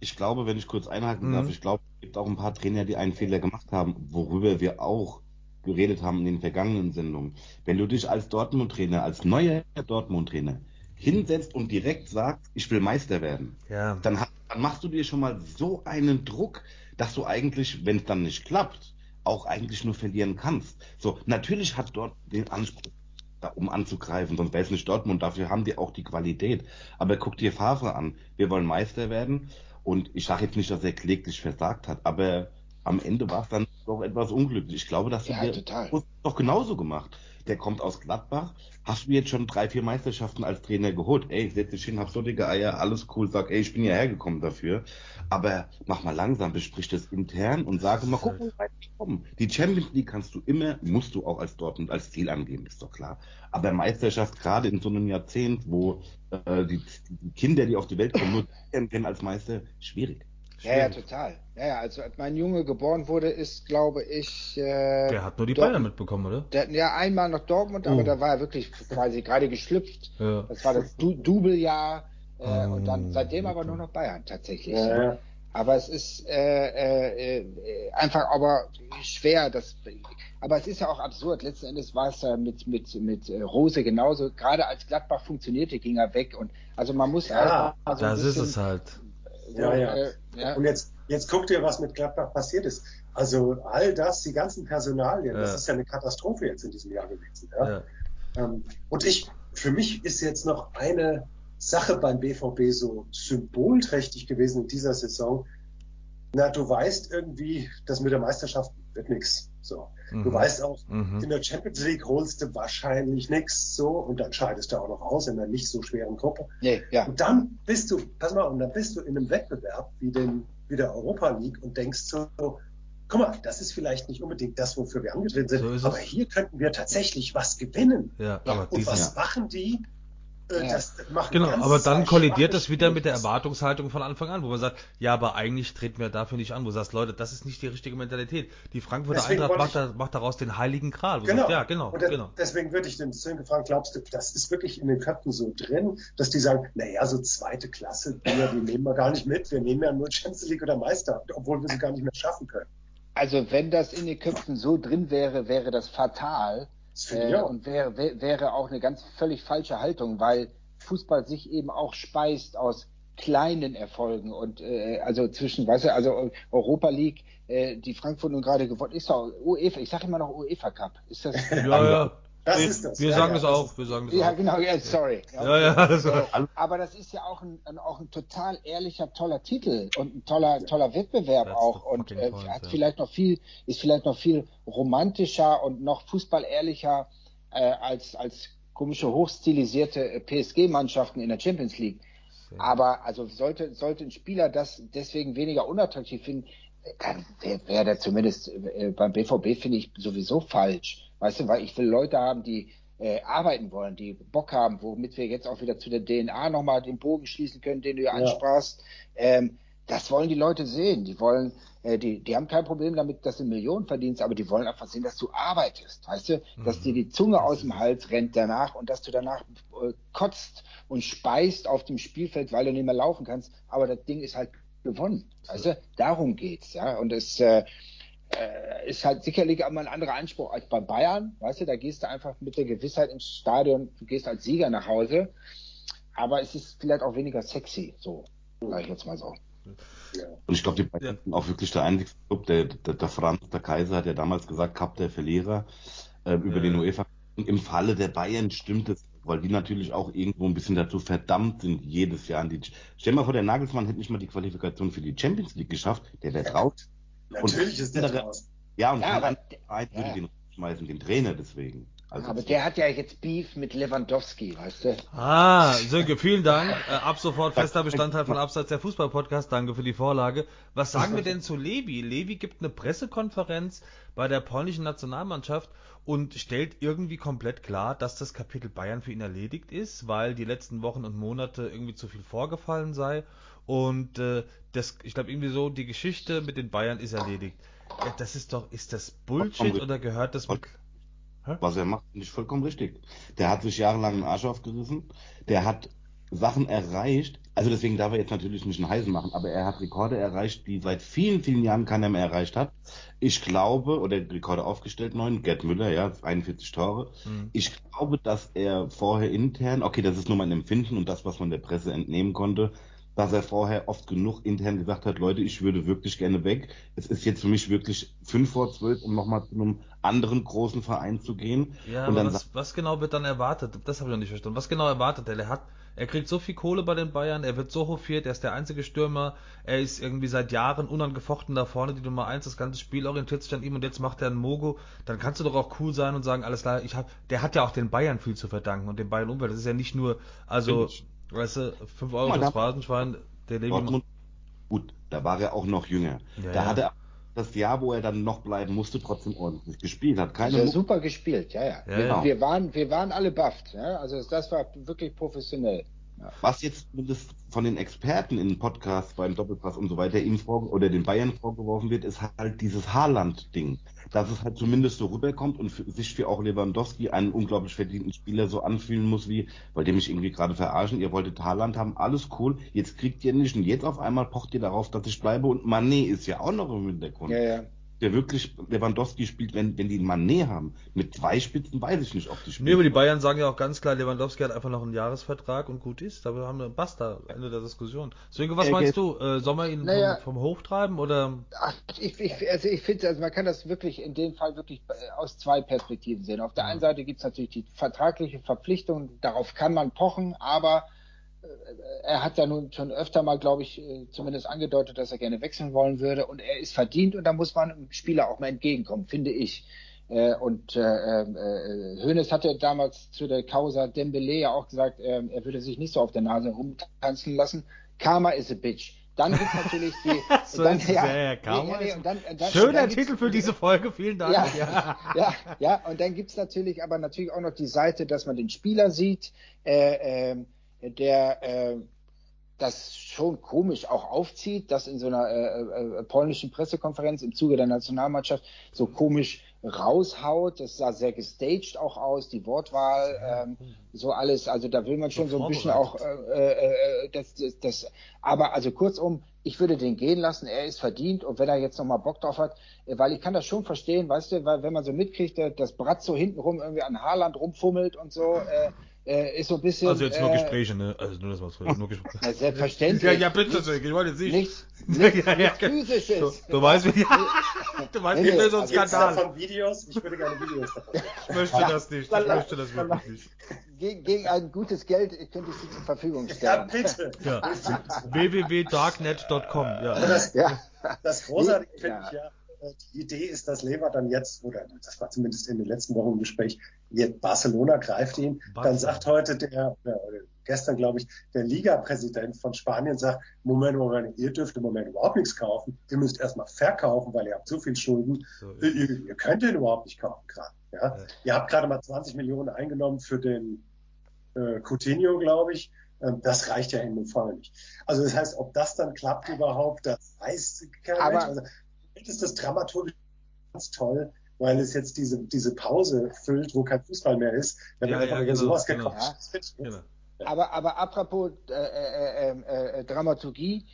Ich glaube, wenn ich kurz einhaken darf, Mhm. ich glaube, es gibt auch ein paar Trainer, die einen Fehler gemacht haben, worüber wir auch geredet haben in den vergangenen Sendungen. Wenn du dich als Dortmund-Trainer, als neuer Dortmund-Trainer hinsetzt und direkt sagst, ich will Meister werden, Ja. dann, dann machst du dir schon mal so einen Druck, dass du eigentlich, wenn es dann nicht klappt, auch eigentlich nur verlieren kannst. So, natürlich hat dort den Anspruch, da um anzugreifen, sonst wäre es nicht Dortmund, dafür haben die auch die Qualität. Aber guck dir Favre an, wir wollen Meister werden und ich sage jetzt nicht, dass er kläglich versagt hat, aber am Ende war es dann doch etwas unglücklich. Ich glaube, dass Ja, wir doch genauso gemacht. Der kommt aus Gladbach. Hast du jetzt schon drei, vier Meisterschaften als Trainer geholt? Ey, setz dich hin, hab so dicke Eier, alles cool, sag, ey, ich bin hierher gekommen dafür. Aber mach mal langsam, besprich das intern und sage mal, guck wie weit wir kommen. Die Champions League kannst du immer, musst du auch als Dortmund als Ziel angeben, ist doch klar. Aber Meisterschaft, gerade in so einem Jahrzehnt, wo äh, die, die Kinder, die auf die Welt kommen, nur kennen als Meister, schwierig. Ja, ja, total. Ja, ja, also als mein Junge geboren wurde, ist, glaube ich, äh, Der hat nur die Dortmund- Bayern mitbekommen, oder? der, ja einmal noch Dortmund, Oh. aber da war er wirklich quasi gerade geschlüpft. Ja. Das war das du Dubeljahr äh, und Oh, dann seitdem aber nur noch Bayern tatsächlich. Ja, ja. Aber es ist äh, äh, äh, einfach aber schwer. Das, aber es ist ja auch absurd. Letzten Endes war es ja mit mit mit äh, Rose genauso. Gerade als Gladbach funktionierte, ging er weg und also man muss Ja, einfach mal so ein Das ist es halt. Ja, ja. Äh, ja. Und jetzt, jetzt guck dir, was mit Gladbach passiert ist. Also all das, die ganzen Personalien, das Ja. ist ja eine Katastrophe jetzt in diesem Jahr gewesen. Ja? Ähm, und ich, für mich ist jetzt noch eine Sache beim BVB so symbolträchtig gewesen in dieser Saison. Na, du weißt irgendwie, das mit der Meisterschaft wird nix. So. Du Mhm. weißt auch, in Mhm. der Champions League holst du wahrscheinlich nix so und dann scheidest du auch noch aus in einer nicht so schweren Gruppe. Nee, ja. Und dann bist du, pass mal, und dann bist du in einem Wettbewerb wie, den, wie der Europa League und denkst so, guck mal, das ist vielleicht nicht unbedingt das, wofür wir angetreten sind, So aber hier könnten wir tatsächlich was gewinnen. Ja, Ja, aber Und was machen die? Äh, Ja. Das machen Genau, ganz aber dann kollidiert das wieder mit der. Erwartungshaltung von Anfang an, wo man sagt, ja, aber eigentlich treten wir dafür nicht an. Wo du sagst, Leute, das ist nicht die richtige Mentalität. Die Frankfurter Deswegen Eintracht macht, da, macht daraus den heiligen Gral. Du Genau. sagst, ja, genau, Und das, genau. deswegen würde ich den Sven gefragt, glaubst du, das ist wirklich in den Köpfen so drin, dass die sagen, naja, so zweite Klasse, die, die nehmen wir gar nicht mit, wir nehmen ja nur Champions League oder Meister, obwohl wir sie gar nicht mehr schaffen können. Also wenn das in den Köpfen so drin wäre, wäre das fatal Das äh, auch. und wäre, wär, wäre auch eine ganz völlig falsche Haltung, weil Fußball sich eben auch speist aus kleinen Erfolgen und äh, also zwischen, weißt du, also Europa League, äh, die Frankfurt nun gerade gewonnen, ist doch UEFA, ich sage immer noch UEFA Cup, ist das? Ja, ja. Das wir, ist das. Wir Ja, sagen ja, das das auch. Wir sagen das Ja, auch. genau, ja, sorry. Ja, ja, also, Aber das ist ja auch ein, ein, auch ein total ehrlicher, toller Titel und ein toller, toller Wettbewerb That's auch und äh, point, hat vielleicht noch viel, ist vielleicht noch viel romantischer und noch fußballehrlicher äh, als, als komische hochstilisierte äh, PSG-Mannschaften in der Champions League. Aber also sollte, sollte ein Spieler das deswegen weniger unattraktiv finden, wäre wär der zumindest äh, beim BVB finde ich sowieso falsch. Weißt du, weil ich will Leute haben, die äh, arbeiten wollen, die Bock haben, womit wir jetzt auch wieder zu der DNA nochmal den Bogen schließen können, den du ja, ansprachst. Ähm, das wollen die Leute sehen. Die wollen, äh, die, die haben kein Problem damit, dass du Millionen verdienst, aber die wollen einfach sehen, dass du arbeitest, weißt du, dass Mhm. dir die Zunge aus dem. Hals rennt danach und dass du danach äh, kotzt und speist auf dem Spielfeld, weil du nicht mehr laufen kannst, aber das Ding ist halt gewonnen, du, darum geht's, ja, und es äh, äh, ist halt sicherlich immer ein anderer Anspruch als bei Bayern, weißt du, da gehst du einfach mit der Gewissheit ins Stadion, du gehst als Sieger nach Hause, aber es ist vielleicht auch weniger sexy, so, sag ich jetzt mal so. Und ich glaube, die Bayern Ja. sind auch wirklich der einzige Club, der, der, der Franz, der Kaiser hat ja damals gesagt, Cup der Verlierer äh, über Ja. den UEFA. Und im Falle der Bayern stimmt es, weil die natürlich auch irgendwo ein bisschen dazu verdammt sind, jedes Jahr an die. Stell mal vor, der Nagelsmann hätte nicht mal die Qualifikation für die Champions League geschafft, der wäre raus. Natürlich ist der andere- draußen. Ja, und Ja, anderer Verein würde ja. den schmeißen, den Trainer deswegen. Also aber der hat ja jetzt Beef mit Lewandowski, weißt du? Ah, Sönke, vielen Dank. Äh, ab sofort fester Bestandteil von Abseits der Fußball-Podcast. Danke für die Vorlage. Was sagen wir denn zu Levi? Levi gibt eine Pressekonferenz bei der polnischen Nationalmannschaft und stellt irgendwie komplett klar, dass das Kapitel Bayern für ihn erledigt ist, weil die letzten Wochen und Monate irgendwie zu viel vorgefallen sei. Und äh, das, ich glaube irgendwie so, die Geschichte mit den Bayern ist erledigt. Ja, das ist doch, ist das Bullshit oder gehört das mit. Was er macht, nicht vollkommen richtig. Der hat sich jahrelang den Arsch aufgerissen. Der hat Sachen erreicht. Also deswegen darf er jetzt natürlich nicht einen Heisen machen, aber er hat Rekorde erreicht, die seit vielen, vielen Jahren keiner mehr erreicht hat. Ich glaube, oder Rekorde aufgestellt, neun, Gerd Müller, ja, 41 Tore. Mhm. Ich glaube, dass er vorher intern, okay, das ist nur mein Empfinden und das, was man der Presse entnehmen konnte, dass er vorher oft genug intern gesagt hat, Leute, ich würde wirklich gerne weg. Es ist jetzt für mich wirklich fünf vor zwölf, um nochmal zu einem anderen großen Verein zu gehen. Ja, und aber was, was genau wird dann erwartet? Das habe ich noch nicht verstanden. Was genau erwartet er? Er hat, er kriegt so viel Kohle bei den Bayern, er wird so hofiert, er ist der einzige Stürmer, er ist irgendwie seit Jahren unangefochten da vorne, die Nummer eins, das ganze Spiel orientiert sich an ihm und jetzt macht er einen Mogo. Dann kannst du doch auch cool sein und sagen, alles klar, ich hab, der hat ja auch den Bayern viel zu verdanken und dem Bayern Umwelt. Das ist ja nicht nur, also, Weißt du, 5 Euro fürs Phrasenschwein, der Dortmund, Gut, da war er auch noch jünger. Ja, da ja. hat er das Jahr, wo er dann noch bleiben musste, trotzdem ordentlich gespielt. Hat keine ja, super gespielt, ja, ja. ja, wir, wir, waren, wir waren alle bufft, ja. Also das war wirklich professionell. Was jetzt von den Experten in Podcasts beim Doppelpass und so weiter ihm vor, oder den Bayern vorgeworfen wird, ist halt dieses Haaland-Ding. Dass es halt zumindest so rüberkommt und für, sich für auch Lewandowski einen unglaublich verdienten Spieler so anfühlen muss wie, weil dem mich irgendwie gerade verarschen, ihr wolltet Haaland haben, alles cool, jetzt kriegt ihr nicht und jetzt auf einmal pocht ihr darauf, dass ich bleibe und Manet ist ja auch noch im Hintergrund. Ja, ja der wirklich Lewandowski spielt, wenn, wenn die einen Mané haben. Mit zwei Spitzen weiß ich nicht, ob die spielen. Nee, aber die Bayern sagen ja auch ganz klar, Lewandowski hat einfach noch einen Jahresvertrag und gut ist. Da haben wir basta, Ende der Diskussion. Deswegen, was äh, meinst du? Äh, soll man ihn naja, vom, vom Hoch treiben oder? Ach, ich, ich, also ich finde, also man kann das wirklich in dem Fall wirklich äh, aus zwei Perspektiven sehen. Auf der einen Seite gibt es natürlich die vertragliche Verpflichtung, darauf kann man pochen, aber er hat ja nun schon öfter mal, glaube ich, äh, zumindest angedeutet, dass er gerne wechseln wollen würde und er ist verdient und da muss man dem Spieler auch mal entgegenkommen, finde ich. Äh, und äh, äh, Hoeneß hatte damals zu der Causa Dembele ja auch gesagt, äh, er würde sich nicht so auf der Nase rumtanzen lassen. Karma is a bitch. Dann gibt's natürlich die. so dann, ja, ja, Karma nee, nee, dann, dann, Schöner Titel für diese Folge, vielen Dank. Ja, ja, ja, ja, und dann gibt's natürlich aber natürlich auch noch die Seite, dass man den Spieler sieht. Äh, äh, der äh, das schon komisch auch aufzieht, dass in so einer äh, äh, polnischen Pressekonferenz im Zuge der Nationalmannschaft so komisch raushaut. Das sah sehr gestaged auch aus, die Wortwahl, ähm, so alles. Also da will man schon so ein bisschen auch äh, äh, äh, das, das, das. Aber also kurzum, ich würde den gehen lassen. Er ist verdient und wenn er jetzt nochmal Bock drauf hat, äh, weil ich kann das schon verstehen, weißt du, weil wenn man so mitkriegt, dass Bratz so hintenrum irgendwie an Haarland rumfummelt und so. Äh, äh, ist so ein bisschen. Also jetzt nur äh, Gespräche, ne? Also nur das was nur Gespräche. Ja, selbstverständlich. Ja, ja, bitte, nichts, ich wollte jetzt nicht. Nichts, nichts, ja, ja, physisches. Du, du weißt, wie, ja, du weißt, nee, wie nee, so ein Skandal. Von Videos? Ich würde gerne Videos davon. Ich möchte das nicht. Ich möchte das wirklich nicht. Gegen, gegen ein gutes Geld könnte ich sie zur Verfügung stellen. Ja, bitte. Ja. www.darknet.com. Ja. Das, ja. das Großartige finde ich ja die Idee ist, dass Lever dann jetzt, oder das war zumindest in den letzten Wochen im Gespräch, jetzt Barcelona greift ihn. Barcelona. Dann sagt heute der, oder gestern glaube ich, der Liga-Präsident von Spanien sagt, Moment, Moment, ihr dürft im Moment überhaupt nichts kaufen. Ihr müsst erstmal verkaufen, weil ihr habt so viel Schulden. So ihr, ihr, könnt den überhaupt nicht kaufen gerade. Ja? ja? Ihr habt gerade mal 20 Millionen eingenommen für den äh, Coutinho, glaube ich. Ähm, das reicht ja in dem Fall nicht. Also das heißt, ob das dann klappt überhaupt, das weiß kein Mensch. Also, ist das dramaturgisch ganz toll, weil es jetzt diese, diese Pause füllt, wo kein Fußball mehr ist. Wenn ja, einfach ja, genau, sowas genau. gekommen genau. Aber, aber apropos äh, äh, äh, äh, Dramaturgie,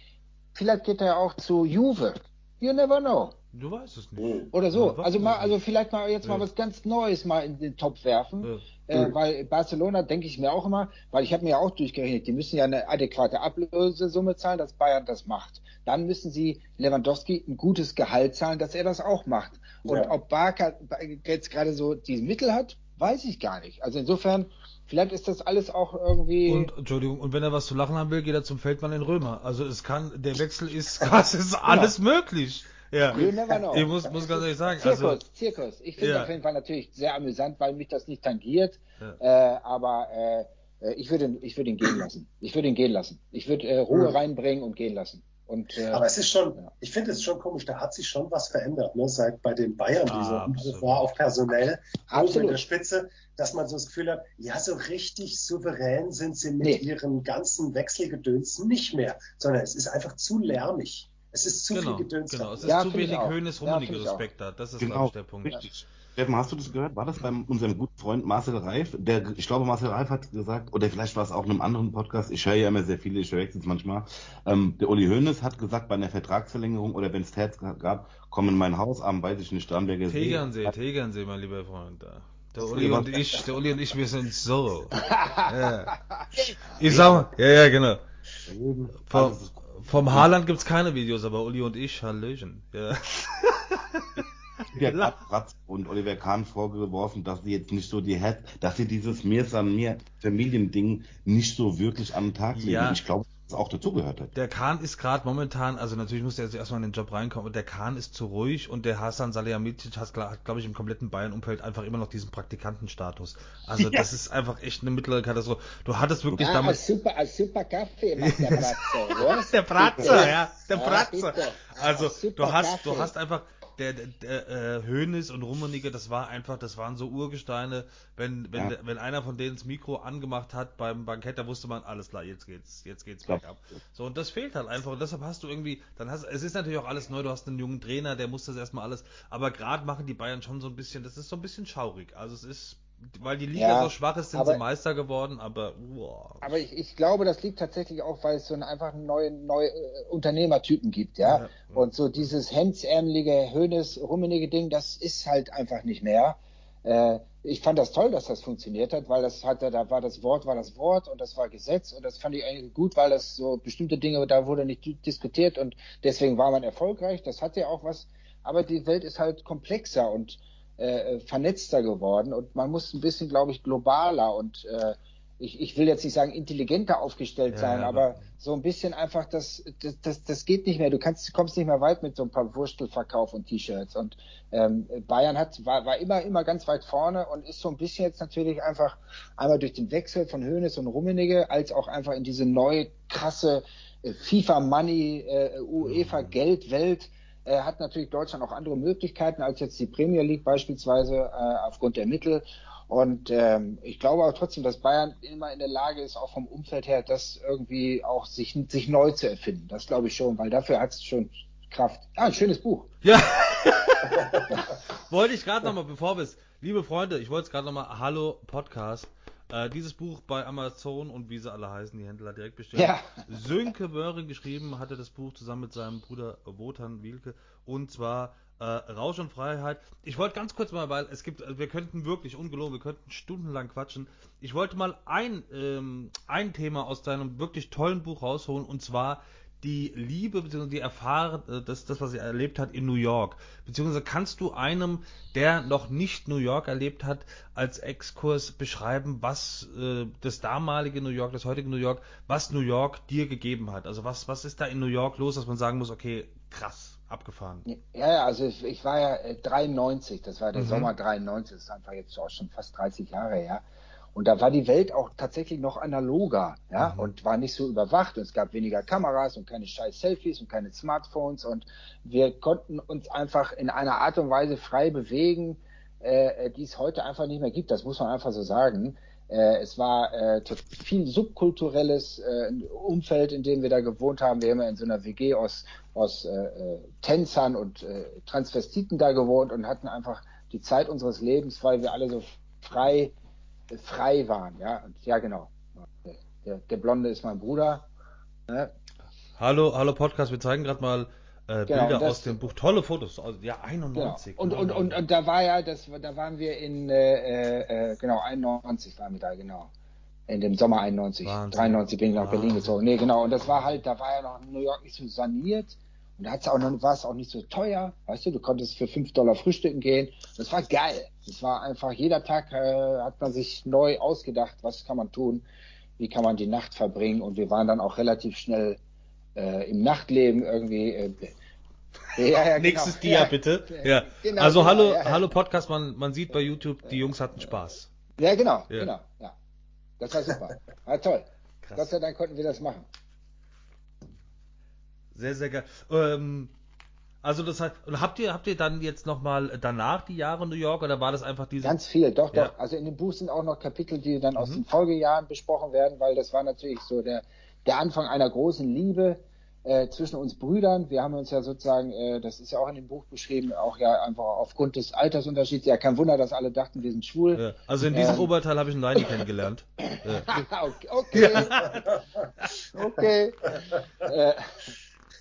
vielleicht geht er ja auch zu Juve. You never know. Du weißt es nicht. Oder so. Also mal, also vielleicht mal jetzt mal was ganz Neues mal in den Topf werfen. Äh, weil Barcelona denke ich mir auch immer, weil ich habe mir ja auch durchgerechnet, die müssen ja eine adäquate Ablösesumme zahlen, dass Bayern das macht. Dann müssen sie Lewandowski ein gutes Gehalt zahlen, dass er das auch macht. Und ja. ob Barca jetzt gerade so die Mittel hat, weiß ich gar nicht. Also insofern, vielleicht ist das alles auch irgendwie. Und Entschuldigung, und wenn er was zu lachen haben will, geht er zum Feldmann in Römer. Also es kann, der Wechsel ist, das ist alles ja. möglich. Ja. You never know. Ich muss, muss ganz ehrlich sagen. Zirkus, also, Zirkus. Ich finde ja. auf jeden Fall natürlich sehr amüsant, weil mich das nicht tangiert. Ja. Äh, aber äh, ich würde ich würde ihn gehen lassen. Ich würde ihn gehen lassen. Ich würde äh, Ruhe mhm. reinbringen und gehen lassen. Und, äh, aber es ist schon, ja. ich finde es schon komisch, da hat sich schon was verändert, ne? seit bei den Bayern ah, dieser Umbruch war auf personell, auch in der Spitze, dass man so das Gefühl hat, ja, so richtig souverän sind sie mit nee. ihren ganzen Wechselgedöns nicht mehr, sondern es ist einfach zu lärmig. Es ist zu genau, viel Gedöns. Genau, es ist Ja, zu wenig Ja, Rummenigge auch. Respekt da. Das ist, Genau, glaube ich, der Punkt. richtig. Steffen, hast du das gehört? War das bei unserem guten Freund Marcel Reif? Der, ich glaube, Marcel Reif hat gesagt, oder vielleicht war es auch in einem anderen Podcast, ich höre ja immer sehr viele, ich verwechsel es manchmal. Ähm, der Uli Hoeneß hat gesagt, bei einer Vertragsverlängerung oder wenn es Terz gab, komm in mein Haus, am weiß ich nicht, Starnberger See. Tegernsee, Tegernsee, mein lieber Freund. Da. Der Uli und ich, der Uli und ich, wir sind so. Ja. Ich sag mal, ja, ja, genau. Vom, vom Haaland gibt's keine Videos, aber Uli und ich, Hallöchen. Ja. Hat Ratz und Oliver Kahn vorgeworfen, dass sie jetzt nicht so die Head, dass sie dieses Mir san mir Familiending nicht so wirklich an den Tag legen. Ja. Ich glaube, auch dazugehört hat. Der Kahn ist gerade momentan, also natürlich muss er jetzt erstmal in den Job reinkommen, und der Kahn ist zu ruhig und der Hasan Salihamidzic hat, glaube ich, im kompletten Bayern-Umfeld einfach immer noch diesen Praktikantenstatus. Also das ist einfach echt eine mittlere Katastrophe. Du hattest wirklich Ja, damals... ein super, ein super Kaffee macht der Bratzo. was? Der Bratzer, ja, der Ja, Bratzer. Also du hast, du hast einfach der, der, äh, Hönes und Rummenigge, das war einfach, das waren so Urgesteine. Wenn, wenn, Ja. wenn einer von denen das Mikro angemacht hat beim Bankett, da wusste man, alles klar, jetzt geht's, jetzt geht's Ja. bergab. So und das fehlt halt einfach. Und deshalb hast du irgendwie, dann hast, es ist natürlich auch alles neu. Du hast einen jungen Trainer, der muss das erstmal alles. Aber gerade machen die Bayern schon so ein bisschen, das ist so ein bisschen schaurig. Also es ist, weil die Liga Ja, so schwach ist, sind aber- sie Meister geworden. Aber wow. Aber ich, ich glaube, das liegt tatsächlich auch, weil es so einen einfach neue, neue äh, Unternehmertypen gibt, ja. Ja. Und so dieses hemdsärmelige, Höhnes, rummenige Ding, das ist halt einfach nicht mehr. Äh, ich fand das toll, dass das funktioniert hat, weil das hatte, da war das Wort, war das Wort und das war Gesetz und das fand ich eigentlich gut, weil das so bestimmte Dinge, da wurde nicht di- diskutiert und deswegen war man erfolgreich. Das hat ja auch was. Aber die Welt ist halt komplexer und äh, vernetzter geworden und man muss ein bisschen, glaube ich, globaler und äh, ich, ich will jetzt nicht sagen intelligenter aufgestellt Ja, sein, ja, aber aber- so ein bisschen einfach, das, das, das, das geht nicht mehr. Du kannst, kommst nicht mehr weit mit so ein paar Wurstelverkauf und T-Shirts. Und ähm, Bayern hat, war, war immer, immer ganz weit vorne und ist so ein bisschen jetzt natürlich einfach einmal durch den Wechsel von Hoeneß und Rummenigge, als auch einfach in diese neue krasse äh, FIFA-Money, äh, UEFA-Geldwelt äh, hat natürlich Deutschland auch andere Möglichkeiten als jetzt die Premier League beispielsweise äh, aufgrund der Mittel. Und ähm, ich glaube aber trotzdem, dass Bayern immer in der Lage ist, auch vom Umfeld her, das irgendwie auch sich, sich neu zu erfinden. Das glaube ich schon, weil dafür hat es schon Kraft. Ah, ein schönes Buch. Ja. wollte ich gerade nochmal, bevor wir es, liebe Freunde, ich wollte es gerade nochmal, hallo Podcast. Äh, dieses Buch bei Amazon und wie sie alle heißen, die Händler direkt bestellen. Ja. Sönke Möhring geschrieben hatte das Buch zusammen mit seinem Bruder Wotan Wielke und zwar äh, Rausch und Freiheit. Ich wollte ganz kurz mal, weil es gibt, wir könnten wirklich ungelogen, wir könnten stundenlang quatschen. Ich wollte mal ein, ähm, ein Thema aus deinem wirklich tollen Buch rausholen und zwar die Liebe bzw. die Erfahrung, äh, das, das, was er erlebt hat in New York. Beziehungsweise kannst du einem, der noch nicht New York erlebt hat, als Exkurs beschreiben, was äh, das damalige New York, das heutige New York, was New York dir gegeben hat? Also was, was ist da in New York los, dass man sagen muss, okay, krass, abgefahren. Ja, ja, also ich, ich war ja äh, 93, das war der Mhm. Sommer 93, das ist einfach jetzt auch schon fast 30 Jahre her. Und da war die Welt auch tatsächlich noch analoger, ja, Mhm. und war nicht so überwacht. Und es gab weniger Kameras und keine scheiß Selfies und keine Smartphones und wir konnten uns einfach in einer Art und Weise frei bewegen, äh, die es heute einfach nicht mehr gibt. Das muss man einfach so sagen. Äh, es war äh, viel subkulturelles äh, Umfeld, in dem wir da gewohnt haben. Wir haben ja in so einer WG aus, aus äh, äh, Tänzern und äh, Transvestiten da gewohnt und hatten einfach die Zeit unseres Lebens, weil wir alle so frei, frei waren. Ja, und, ja genau. Der, der Blonde ist mein Bruder. Ne? Hallo, hallo Podcast, wir zeigen gerade mal äh, Genau, Bilder das- aus dem Buch. Tolle Fotos, aus ja Genau. 91. Und, und, und, und da war ja, das, da waren wir in, äh, äh, genau, 91 waren wir da, genau. In dem Sommer 91. Wahnsinn. 93 bin ich nach Berlin gezogen. Nee, genau. Und das war halt, da war ja noch New York nicht so saniert. Und da hat's auch noch, war es auch nicht so teuer. Weißt du, du konntest für 5 Dollar frühstücken gehen. Das war geil. Das war einfach, jeder Tag äh, hat man sich neu ausgedacht, was kann man tun, wie kann man die Nacht verbringen. Und wir waren dann auch relativ schnell äh, im Nachtleben irgendwie. Äh, ja, ja, genau. Nächstes Dia Ja. bitte. Ja. Genau, also genau, hallo, hallo Podcast, man, man sieht bei YouTube, die Jungs hatten Spaß. Ja, genau, genau, ja. Das war super. War toll. Krass. Gott sei Dank konnten wir das machen. Sehr, sehr geil. Ähm, also das heißt, und habt ihr, habt ihr dann jetzt nochmal danach die Jahre New York oder war das einfach diese? Ganz viel, doch, Ja. doch. Also in dem Buch sind auch noch Kapitel, die dann aus Mhm. den Folgejahren besprochen werden, weil das war natürlich so der, der Anfang einer großen Liebe. äh, zwischen uns Brüdern. Wir haben uns ja sozusagen, äh, das ist ja auch in dem Buch beschrieben, auch ja einfach aufgrund des Altersunterschieds. Ja, kein Wunder, dass alle dachten, wir sind schwul. Ja. Also in diesem ähm, Oberteil habe ich einen Leini kennengelernt. Ja. okay. Okay. äh,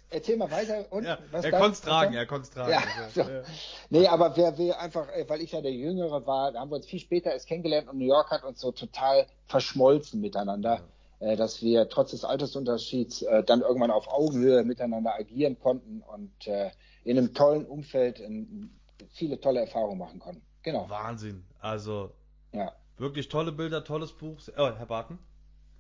erzähl mal weiter. Und, ja, was er konnte es tragen, er konnte es tragen. Ja, so. ja. Nee, aber wer will einfach, äh, weil ich ja der Jüngere war, da haben wir uns viel später erst kennengelernt und New York hat uns so total verschmolzen miteinander. Ja äh, dass wir trotz des Altersunterschieds äh, dann irgendwann auf Augenhöhe miteinander agieren konnten und äh, in einem tollen Umfeld in, viele tolle Erfahrungen machen konnten. Genau. Wahnsinn. Also ja. wirklich tolle Bilder, tolles Buch. Oh, Herr Barton?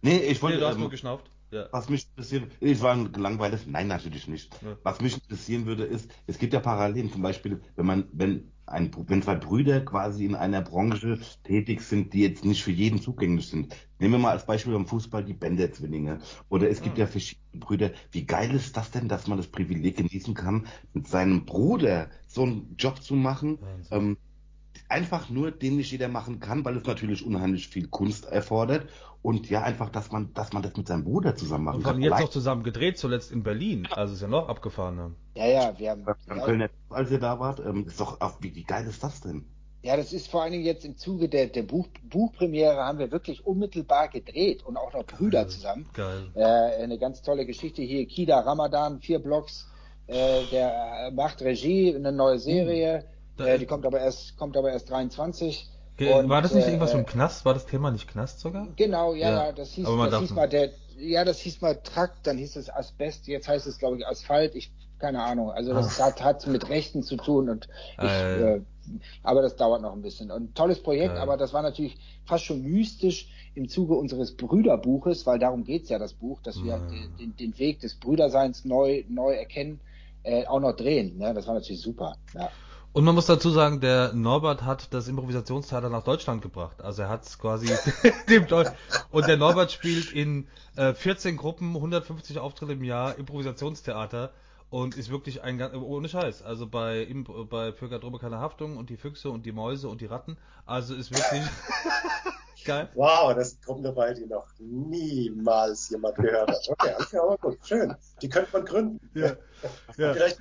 Nee, ich wollte. Nee, du hast ähm, nur geschnauft. Ja. Was mich interessiert, ich war ein gelangweiltes, nein, natürlich nicht. Ja. Was mich interessieren würde, ist, es gibt ja Parallelen, zum Beispiel, wenn man, wenn ein, wenn zwei Brüder quasi in einer Branche tätig sind, die jetzt nicht für jeden zugänglich sind. Nehmen wir mal als Beispiel beim Fußball die Bender-Zwillinge. Oder es gibt mhm. ja verschiedene Brüder. Wie geil ist das denn, dass man das Privileg genießen kann, mit seinem Bruder so einen Job zu machen? Ähm, einfach nur, den nicht jeder machen kann, weil es natürlich unheimlich viel Kunst erfordert. Und ja, einfach, dass man, dass man das mit seinem Bruder zusammen machen und kann. Und jetzt noch zusammen gedreht, zuletzt in Berlin. Also ist ja noch abgefahren. Ja, ja, wir haben. Ja, Köln, als ihr da wart, ähm, ist doch, wie, wie geil ist das denn? Ja, das ist vor allen Dingen jetzt im Zuge der, der Buch, Buchpremiere haben wir wirklich unmittelbar gedreht und auch noch Brüder Geil. zusammen. Geil. Äh, eine ganz tolle Geschichte hier. Kida Ramadan, vier Blocks, äh, der macht Regie, eine neue Serie. Mhm äh, die kommt aber erst, kommt aber erst 23. Und, war das nicht äh, irgendwas vom Knast? War das Thema nicht Knast sogar? Genau, ja, ja. das hieß, das hieß mal der, ja, das hieß mal Trakt, dann hieß es Asbest, jetzt heißt es, glaube ich, Asphalt. Ich, keine Ahnung. Also das hat, hat mit Rechten zu tun und ich, äh, äh, aber das dauert noch ein bisschen. Und tolles Projekt, aber das war natürlich fast schon mystisch im Zuge unseres Brüderbuches, weil darum geht's ja, das Buch, dass wir den, den, Weg des Brüderseins neu, neu erkennen, äh, auch noch drehen. Ne? Das war natürlich super. Ja. Und man muss dazu sagen, der Norbert hat das Improvisationstheater nach Deutschland gebracht. Also er hat es quasi dem Deutsch und der Norbert spielt in äh, 14 Gruppen, 150 Auftritte im Jahr Improvisationstheater und ist wirklich ein ganz ohne Scheiß. Also bei bei Für Drobe keine Haftung und die Füchse und die Mäuse und die Ratten. Also ist wirklich Geil. Wow, das Gruppen dabei, die noch niemals jemand gehört hat. Okay, alles klar, aber gut, schön. Die könnte man gründen. Ja. ja. Vielleicht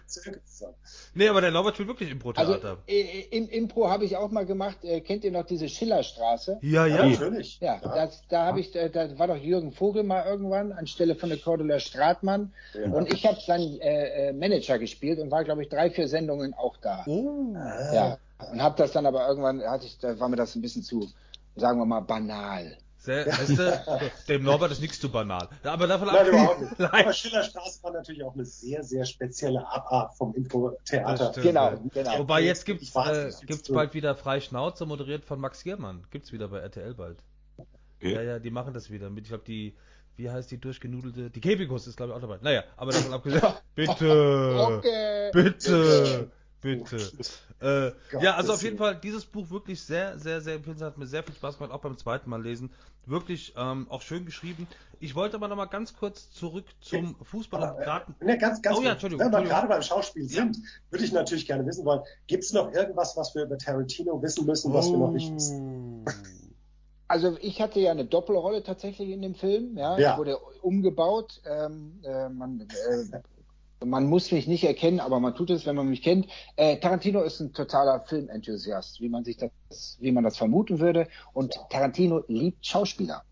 Nee, aber der Norbert spielt wirklich Impro-Theater. Also, äh, im Impro habe ich auch mal gemacht, äh, kennt ihr noch diese Schillerstraße? Ja, ja. ja natürlich. Ja, ja. Das, da habe ich, äh, da war doch Jürgen Vogel mal irgendwann anstelle von der Cordula Stratmann. Ja. Und ich habe seinen äh, äh, Manager gespielt und war, glaube ich, drei, vier Sendungen auch da. Oh. Ja. Und habe das dann aber irgendwann, hatte ich, da war mir das ein bisschen zu sagen wir mal, banal. Sehr, weißt du, dem Norbert ist nichts zu banal. Aber davon Nein, überhaupt nicht. Nein. Aber Schillerstraße war natürlich auch eine sehr, sehr spezielle Abart vom Info-Theater. Genau, genau. Wobei jetzt gibt's, äh, gibt's bald wieder Frei Schnauze, moderiert von Max Giermann. Gibt's wieder bei RTL bald. Okay. Ja, ja, die machen das wieder mit. Ich glaube, die, wie heißt die durchgenudelte? Die Kebikus ist, glaube ich, auch dabei. Naja, aber davon abgesehen. Bitte! Okay. Bitte! Bitte. äh, ja, also auf jeden Fall dieses Buch wirklich sehr, sehr, sehr empfehlenswert, hat mir sehr viel Spaß gemacht, auch beim zweiten Mal lesen. Wirklich ähm, auch schön geschrieben. Ich wollte aber noch mal ganz kurz zurück zum Fußball und gerade. Ne, ganz, ganz oh, ja, Entschuldigung, Wenn wir gerade beim Schauspiel sind, ja. würde ich natürlich gerne wissen wollen, gibt es noch irgendwas, was wir über Tarantino wissen müssen, was oh. wir noch nicht wissen? Also ich hatte ja eine Doppelrolle tatsächlich in dem Film, ja, ja. wurde umgebaut. Ähm, äh, man, äh, man muss mich nicht erkennen, aber man tut es, wenn man mich kennt. Äh, Tarantino ist ein totaler Filmenthusiast, wie man sich das, wie man das vermuten würde. Und Tarantino liebt Schauspieler.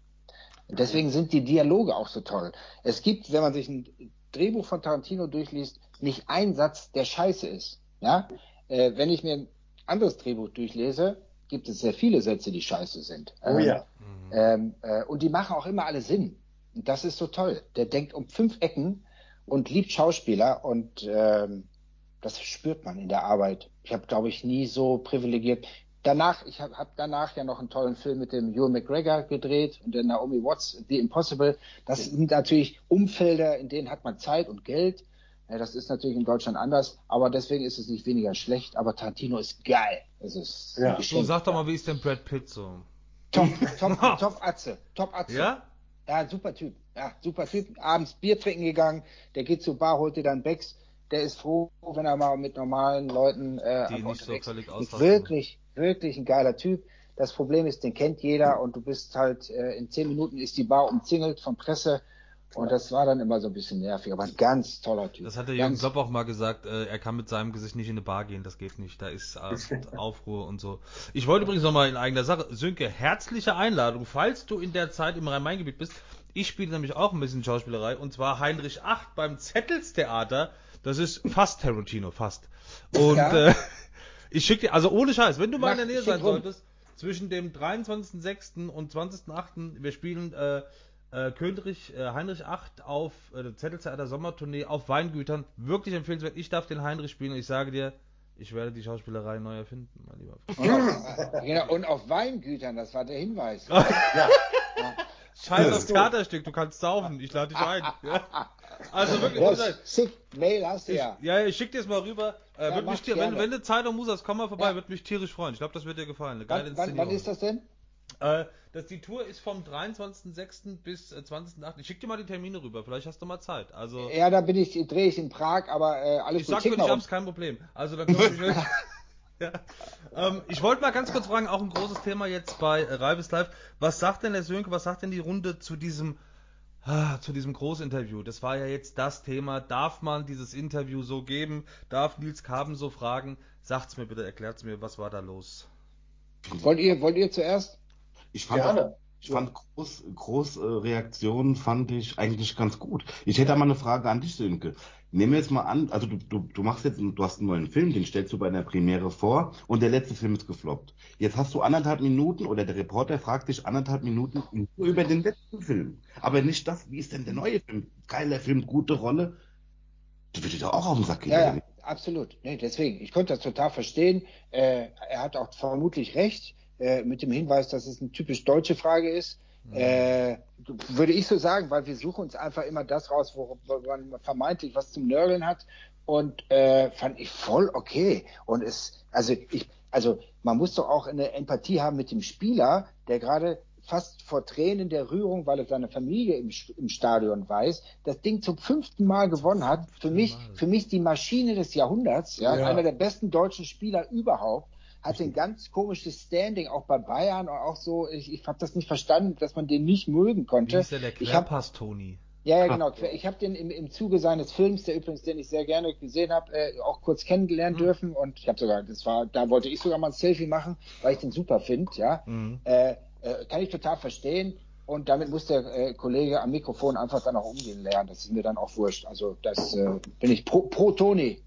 Deswegen sind die Dialoge auch so toll. Es gibt, wenn man sich ein Drehbuch von Tarantino durchliest, nicht ein Satz, der scheiße ist. Ja? Äh, wenn ich mir ein anderes Drehbuch durchlese, gibt es sehr viele Sätze, die scheiße sind. Oh ja. Ähm, äh, und die machen auch immer alle Sinn. Und das ist so toll. Der denkt um fünf Ecken und liebt Schauspieler und ähm, das spürt man in der Arbeit. Ich habe, glaube ich, nie so privilegiert. Danach, ich habe hab danach ja noch einen tollen Film mit dem Ewan McGregor gedreht und der Naomi Watts, The Impossible. Das sind natürlich Umfelder, in denen hat man Zeit und Geld. Ja, das ist natürlich in Deutschland anders, aber deswegen ist es nicht weniger schlecht. Aber Tarantino ist geil. Es ist ja. So, sag doch mal, wie ist denn Brad Pitt so? Top, top, top Atze. Top Atze. Ja? Ja, super Typ. Ja, super Typ. Abends Bier trinken gegangen. Der geht zur Bar, holt dir dann Becks. Der ist froh, wenn er mal mit normalen Leuten äh, Die nicht so völlig ist wirklich, wirklich ein geiler Typ. Das Problem ist, den kennt jeder und du bist halt äh, in zehn Minuten ist die Bar umzingelt von Presse Und das war dann immer so ein bisschen nervig, aber ein ganz toller Typ. Das hat der Jürgen Klopp auch mal gesagt, äh, er kann mit seinem Gesicht nicht in eine Bar gehen, das geht nicht, da ist äh, Aufruhr und so. Ich wollte übrigens nochmal in eigener Sache, Sönke, herzliche Einladung, falls du in der Zeit im Rhein-Main-Gebiet bist. Ich spiele nämlich auch ein bisschen Schauspielerei und zwar Heinrich 8 beim Zettelstheater. Das ist fast Tarantino, fast. Und Ja. äh, ich schicke dir, also ohne Scheiß, wenn du mal in der Mach, Nähe sein rum. solltest, zwischen dem 23.06. und 20.08. wir spielen äh, äh, König äh, Heinrich 8 auf äh, der Zetteltheater Sommertournee auf Weingütern. Wirklich empfehlenswert. Ich darf den Heinrich spielen und ich sage dir, ich werde die Schauspielerei neu erfinden, mein lieber Freund. und, auf, genau, und auf Weingütern, das war der Hinweis. Ja, Scheiß aufs Theaterstück, du kannst saufen, ich lade dich ein. Ja. Also wirklich. Das schick, Mail hast du ich, ja. ja, ich schick dir es mal rüber. Äh, Ja, mich, wenn, wenn du Zeit und Muß hast, komm mal vorbei, Ja. würde mich tierisch freuen. Ich glaube, das wird dir gefallen. Eine geile Wann, wann, wann ist das denn? Äh, das, die Tour ist vom 23.06. bis äh, 20.08. Ich schick dir mal die Termine rüber, vielleicht hast du mal Zeit. Also, Ja, da bin ich, drehe ich in Prag, aber äh, alles ich gut. sag für mal dich rum. abends kein Problem. Also, dann können wir ja. ähm, Ich wollte mal ganz kurz fragen, auch ein großes Thema jetzt bei äh, Reibes Live. Was sagt denn der Sönke, was sagt denn die Runde zu diesem, ah, zu diesem Großinterview? Das war ja jetzt das Thema. Darf man dieses Interview so geben? Darf Nils Kaben so fragen? Sagt's mir bitte, erklärt's mir, was war da los? Wollt ihr, wollt ihr zuerst? Ich fand, gerne. ich fand groß, groß äh, Reaktionen fand ich eigentlich ganz gut. Ich hätte mal eine Frage an dich, Sönke. Nehmen wir jetzt mal an, also du, du, du machst jetzt, du hast einen neuen Film, den stellst du bei einer Premiere vor und der letzte Film ist gefloppt. Jetzt hast du anderthalb Minuten oder der Reporter fragt dich anderthalb Minuten nur über den letzten Film. Aber nicht das, wie ist denn der neue Film? Geiler Film, gute Rolle. Das würde dir doch auch auf den Sack gehen. Ja, ja, absolut. Nee, deswegen, ich konnte das total verstehen. Äh, er hat auch vermutlich recht äh, mit dem Hinweis, dass es eine typisch deutsche Frage ist. Äh, würde ich so sagen, weil wir suchen uns einfach immer das raus, wo, wo man vermeintlich was zum Nörgeln hat. Und äh, fand ich voll okay. Und es, also ich, also man muss doch auch eine Empathie haben mit dem Spieler, der gerade fast vor Tränen der Rührung, weil er seine Familie im, im Stadion weiß, das Ding zum fünften Mal gewonnen hat. Für mich, für mich die Maschine des Jahrhunderts, ja, Ja. einer der besten deutschen Spieler überhaupt, hat ein ganz komisches Standing, auch bei Bayern und auch so, ich, ich habe das nicht verstanden, dass man den nicht mögen Wie konnte. ist denn der Ich hab- Querpass, Toni? Ja, ja, genau. Ich habe den im, im Zuge seines Films, der übrigens, den ich sehr gerne gesehen habe, äh, auch kurz kennengelernt Mhm. dürfen. Und ich habe sogar, das war, da wollte ich sogar mal ein Selfie machen, weil ich den super finde, ja. Mhm. Äh, äh, kann ich total verstehen. Und damit muss der äh, Kollege am Mikrofon einfach dann auch umgehen lernen. Das ist mir dann auch wurscht. Also das äh, bin ich pro, pro Toni.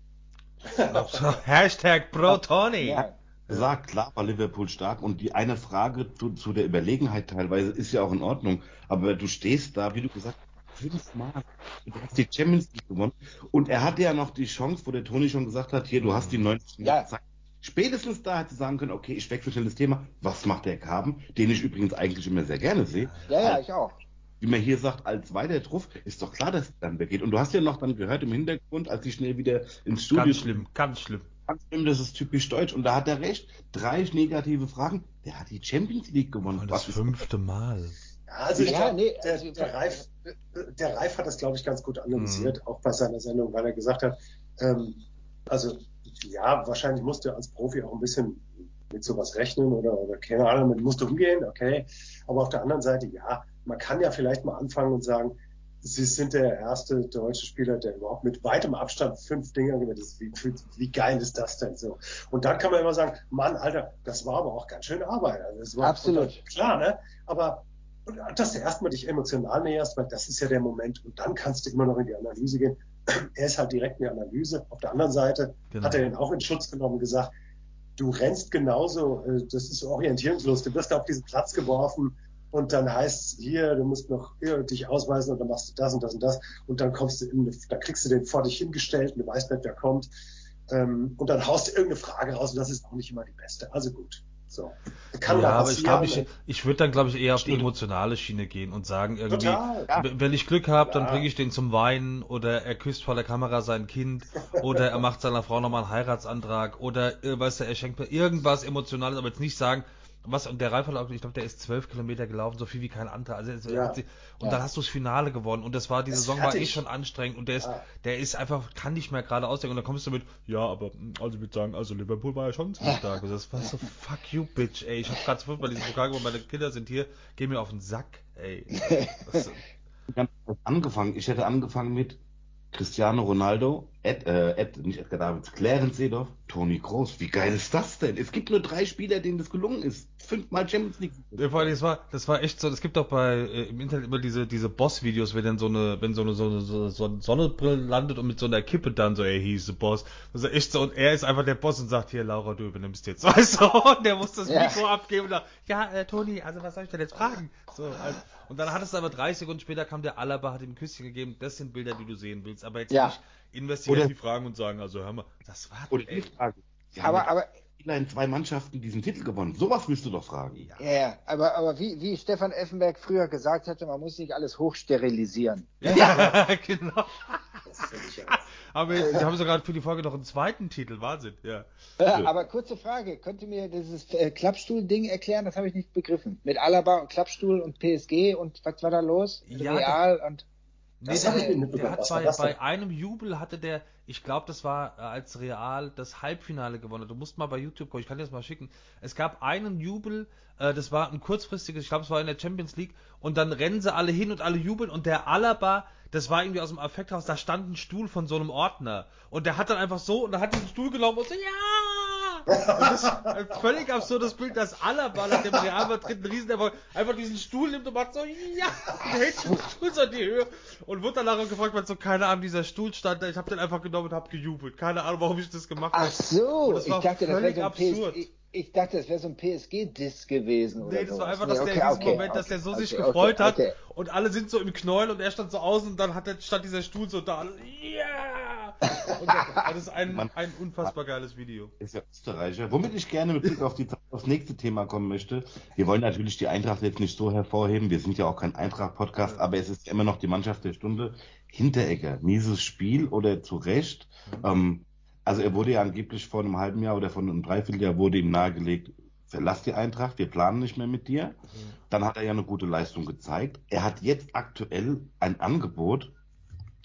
Hashtag Pro Tony. Ja. Sagt, klar war Liverpool stark und die eine Frage zu, zu der Überlegenheit teilweise ist ja auch in Ordnung, aber du stehst da, wie du gesagt hast, fünfmal, du hast die Champions League gewonnen und er hatte ja noch die Chance, wo der Toni schon gesagt hat, hier, du hast die 90 Minuten Ja. Zeit. Spätestens da hätte sagen können, okay, ich wechsle schnell das Thema, was macht der Kaben, den ich übrigens eigentlich immer sehr gerne sehe. ja, ja, ich auch. Wie man hier sagt, als weiter Truff, ist doch klar, dass es dann weggeht. Und du hast ja noch dann gehört im Hintergrund, als sie schnell wieder ins Studio Ganz schlimm, ganz schlimm. Ganz schlimm, das ist typisch deutsch. Und da hat er recht. Drei negative Fragen. Der hat die Champions League gewonnen. Und das Was ist- fünfte Mal. Ja, also ich Ja, glaub, nee, der, also- der, Reif, der Reif hat das, glaube ich, ganz gut Mhm. analysiert, auch bei seiner Sendung, weil er gesagt hat, ähm, also ja, wahrscheinlich musst du als Profi auch ein bisschen mit sowas rechnen oder, oder keine Ahnung, mit musst du umgehen, okay. Aber auf der anderen Seite, ja, man kann ja vielleicht mal anfangen und sagen, Sie sind der erste deutsche Spieler, der überhaupt mit weitem Abstand fünf Dinger gewinnt. Wie, wie, geil ist das denn so? Und dann kann man immer sagen, Mann, Alter, das war aber auch ganz schön Arbeit. Also das war, Absolut. Klar, ne? Aber dass du erstmal dich emotional näherst, weil das ist ja der Moment. Und dann kannst du immer noch in die Analyse gehen. Er ist halt direkt in die Analyse. Auf der anderen Seite Genau. hat er ihn auch in Schutz genommen und gesagt, du rennst genauso, äh, das ist orientierungslos. Du wirst auf diesen Platz geworfen und dann heißt es hier, du musst noch hier dich ausweisen und dann machst du das und das und das und dann kommst du in, da kriegst du den vor dich hingestellt und du weißt nicht, wer kommt. Ähm, und dann haust du irgendeine Frage raus und das ist auch nicht immer die beste. Also gut. So. Kann ja, aber ich glaube, ich, ich würde dann, glaube ich, eher auf die emotionale Schiene gehen und sagen irgendwie, Total. Ja. wenn ich Glück habe, dann bringe ich den zum Weinen oder er küsst vor der Kamera sein Kind oder er macht seiner Frau nochmal einen Heiratsantrag oder, äh, weißt du, er schenkt mir irgendwas Emotionales, aber jetzt nicht sagen, was, und der Reifverlauf, ich glaube, der ist zwölf Kilometer gelaufen, so viel wie kein anderer. Also, Ja. und Ja. dann hast du das Finale gewonnen und das war, die Das Saison war eh schon anstrengend und der ist, Ja. der ist einfach, kann nicht mehr gerade ausdenken und dann kommst du mit, ja, aber, also ich würde sagen, also Liverpool war ja schon ziemlich stark. Und das war so, fuck you, bitch, ey. Ich hab grad fünfmal diesen Pokal gewonnen, meine Kinder sind hier, geh mir auf den Sack, ey. Das, angefangen. Ich hätte angefangen mit Cristiano Ronaldo, Ed, äh, Ed, nicht Edgar Davids, Clarence Seedorf, Toni Groß. Wie geil ist das denn? Es gibt nur drei Spieler, denen das gelungen ist. Fünfmal Champions League. Ja, vor allem, das war, das war echt so, es gibt doch bei, äh, im Internet immer diese, diese Boss-Videos, wenn dann so eine, wenn so eine, so eine, so, eine Sonnenbrille landet und mit so einer Kippe dann so, ey, hieß the Boss. Das ist echt so, und er ist einfach der Boss und sagt, hier, Laura, du übernimmst jetzt. Weißt du, und der muss das Ja. Mikro abgeben und sagt, ja, äh, Toni, also was soll ich denn jetzt fragen? So, also, und dann hat es aber 30 Sekunden später kam der Alaba, hat ihm ein Küsschen gegeben, das sind Bilder, die du sehen willst, aber jetzt Ja. nicht investigativ Oder- fragen und sagen, also hör mal, das war, Oder ey, die Frage. Sie haben Aber, aber, in zwei Mannschaften diesen Titel gewonnen. Sowas willst du doch fragen. ja. ja, ja, aber, aber wie, wie Stefan Effenberg früher gesagt hatte, man muss nicht alles hochsterilisieren. Ja, genau. Das ja. Aber wir, haben sogar für die Folge noch einen zweiten Titel, Wahnsinn, ja. Ja, aber kurze Frage, könnt ihr mir dieses äh, Klappstuhl-Ding erklären? Das habe ich nicht begriffen. Mit Alaba und Klappstuhl und PSG und was war da los? Ja, Real und Nee, Das der, ich nicht der hat bei, bei einem Jubel hatte der, ich glaube, das war äh, als Real das Halbfinale gewonnen. Du musst mal bei YouTube gucken, ich kann dir das mal schicken. Es gab einen Jubel, äh, das war ein kurzfristiges, ich glaube, es war in der Champions League, und dann rennen sie alle hin und alle jubeln und der Alaba, das war irgendwie aus dem Affekthaus, da stand ein Stuhl von so einem Ordner und der hat dann einfach so und da hat diesen Stuhl genommen und so, ja! Das ist ein völlig absurdes Bild, dass Alaba nach dem Real Madrid einen Riesenerfolg einfach diesen Stuhl nimmt und macht so, ja! Und hält den Stuhl so in die Höhe und wurde dann nachher gefragt, weil so keine Ahnung, dieser Stuhl stand da. Ich habe den einfach genommen und habe gejubelt. Keine Ahnung, warum ich das gemacht habe. Ach so, das ich war dachte, das wäre völlig so ein absurd. PSG. Ich dachte, das wäre so ein PSG-Diss gewesen. Oder Nee, das war sowas. einfach, dass Nee, der in okay, diesem okay, Moment, dass okay, der so sich okay, gefreut okay, hat okay. und alle sind so im Knäuel und er stand so außen und dann hat der, stand dieser Stuhl so da. Ja! Und das, das ist ein, Man- ein unfassbar geiles Video. ist ja Österreicher. Womit ich gerne mit Blick auf die, aufs nächste Thema kommen möchte. Wir wollen natürlich die Eintracht jetzt nicht so hervorheben. Wir sind ja auch kein Eintracht-Podcast, aber es ist immer noch die Mannschaft der Stunde. Hinteregger, mieses Spiel oder zu Recht. Ähm, also er wurde ja angeblich vor einem halben Jahr oder vor einem Dreivierteljahr wurde ihm nahegelegt, verlass die Eintracht, wir planen nicht mehr mit dir. Dann hat er ja eine gute Leistung gezeigt. Er hat jetzt aktuell ein Angebot.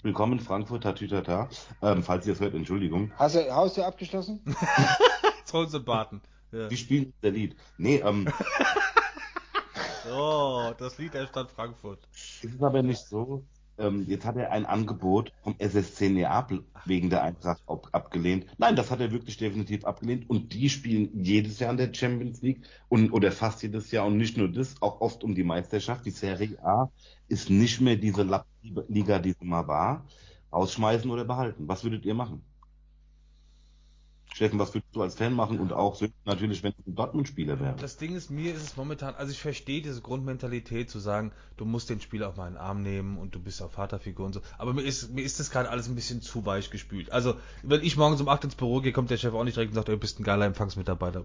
Willkommen in Frankfurt, Tatütata. Ähm, falls ihr es hört, Entschuldigung. Hast du Haustür abgeschlossen? Jetzt holen sie. Ja. Die spielen der Lied. Nee, ähm, Oh, das Lied der Stadt Frankfurt. es ist aber nicht so. Ähm, jetzt hat er ein Angebot vom SSC Neapel wegen der Eintracht ab abgelehnt. Nein, das hat er wirklich definitiv abgelehnt. Und die spielen jedes Jahr in der Champions League und oder fast jedes Jahr und nicht nur das, auch oft um die Meisterschaft. Die Serie A ist nicht mehr diese Liga, die sie mal war. Rausschmeißen oder behalten. Was würdet ihr machen? Steffen, was würdest du als Fan machen und auch natürlich, wenn du ein Dortmund-Spieler wärst? Das Ding ist, mir ist es momentan, also ich verstehe diese Grundmentalität zu sagen, du musst den Spieler auf meinen Arm nehmen und du bist auch Vaterfigur und so. Aber mir ist, mir ist das gerade alles ein bisschen zu weich gespült. Also, wenn ich morgens um 8 ins Büro gehe, kommt der Chef auch nicht direkt und sagt, du bist ein geiler Empfangsmitarbeiter.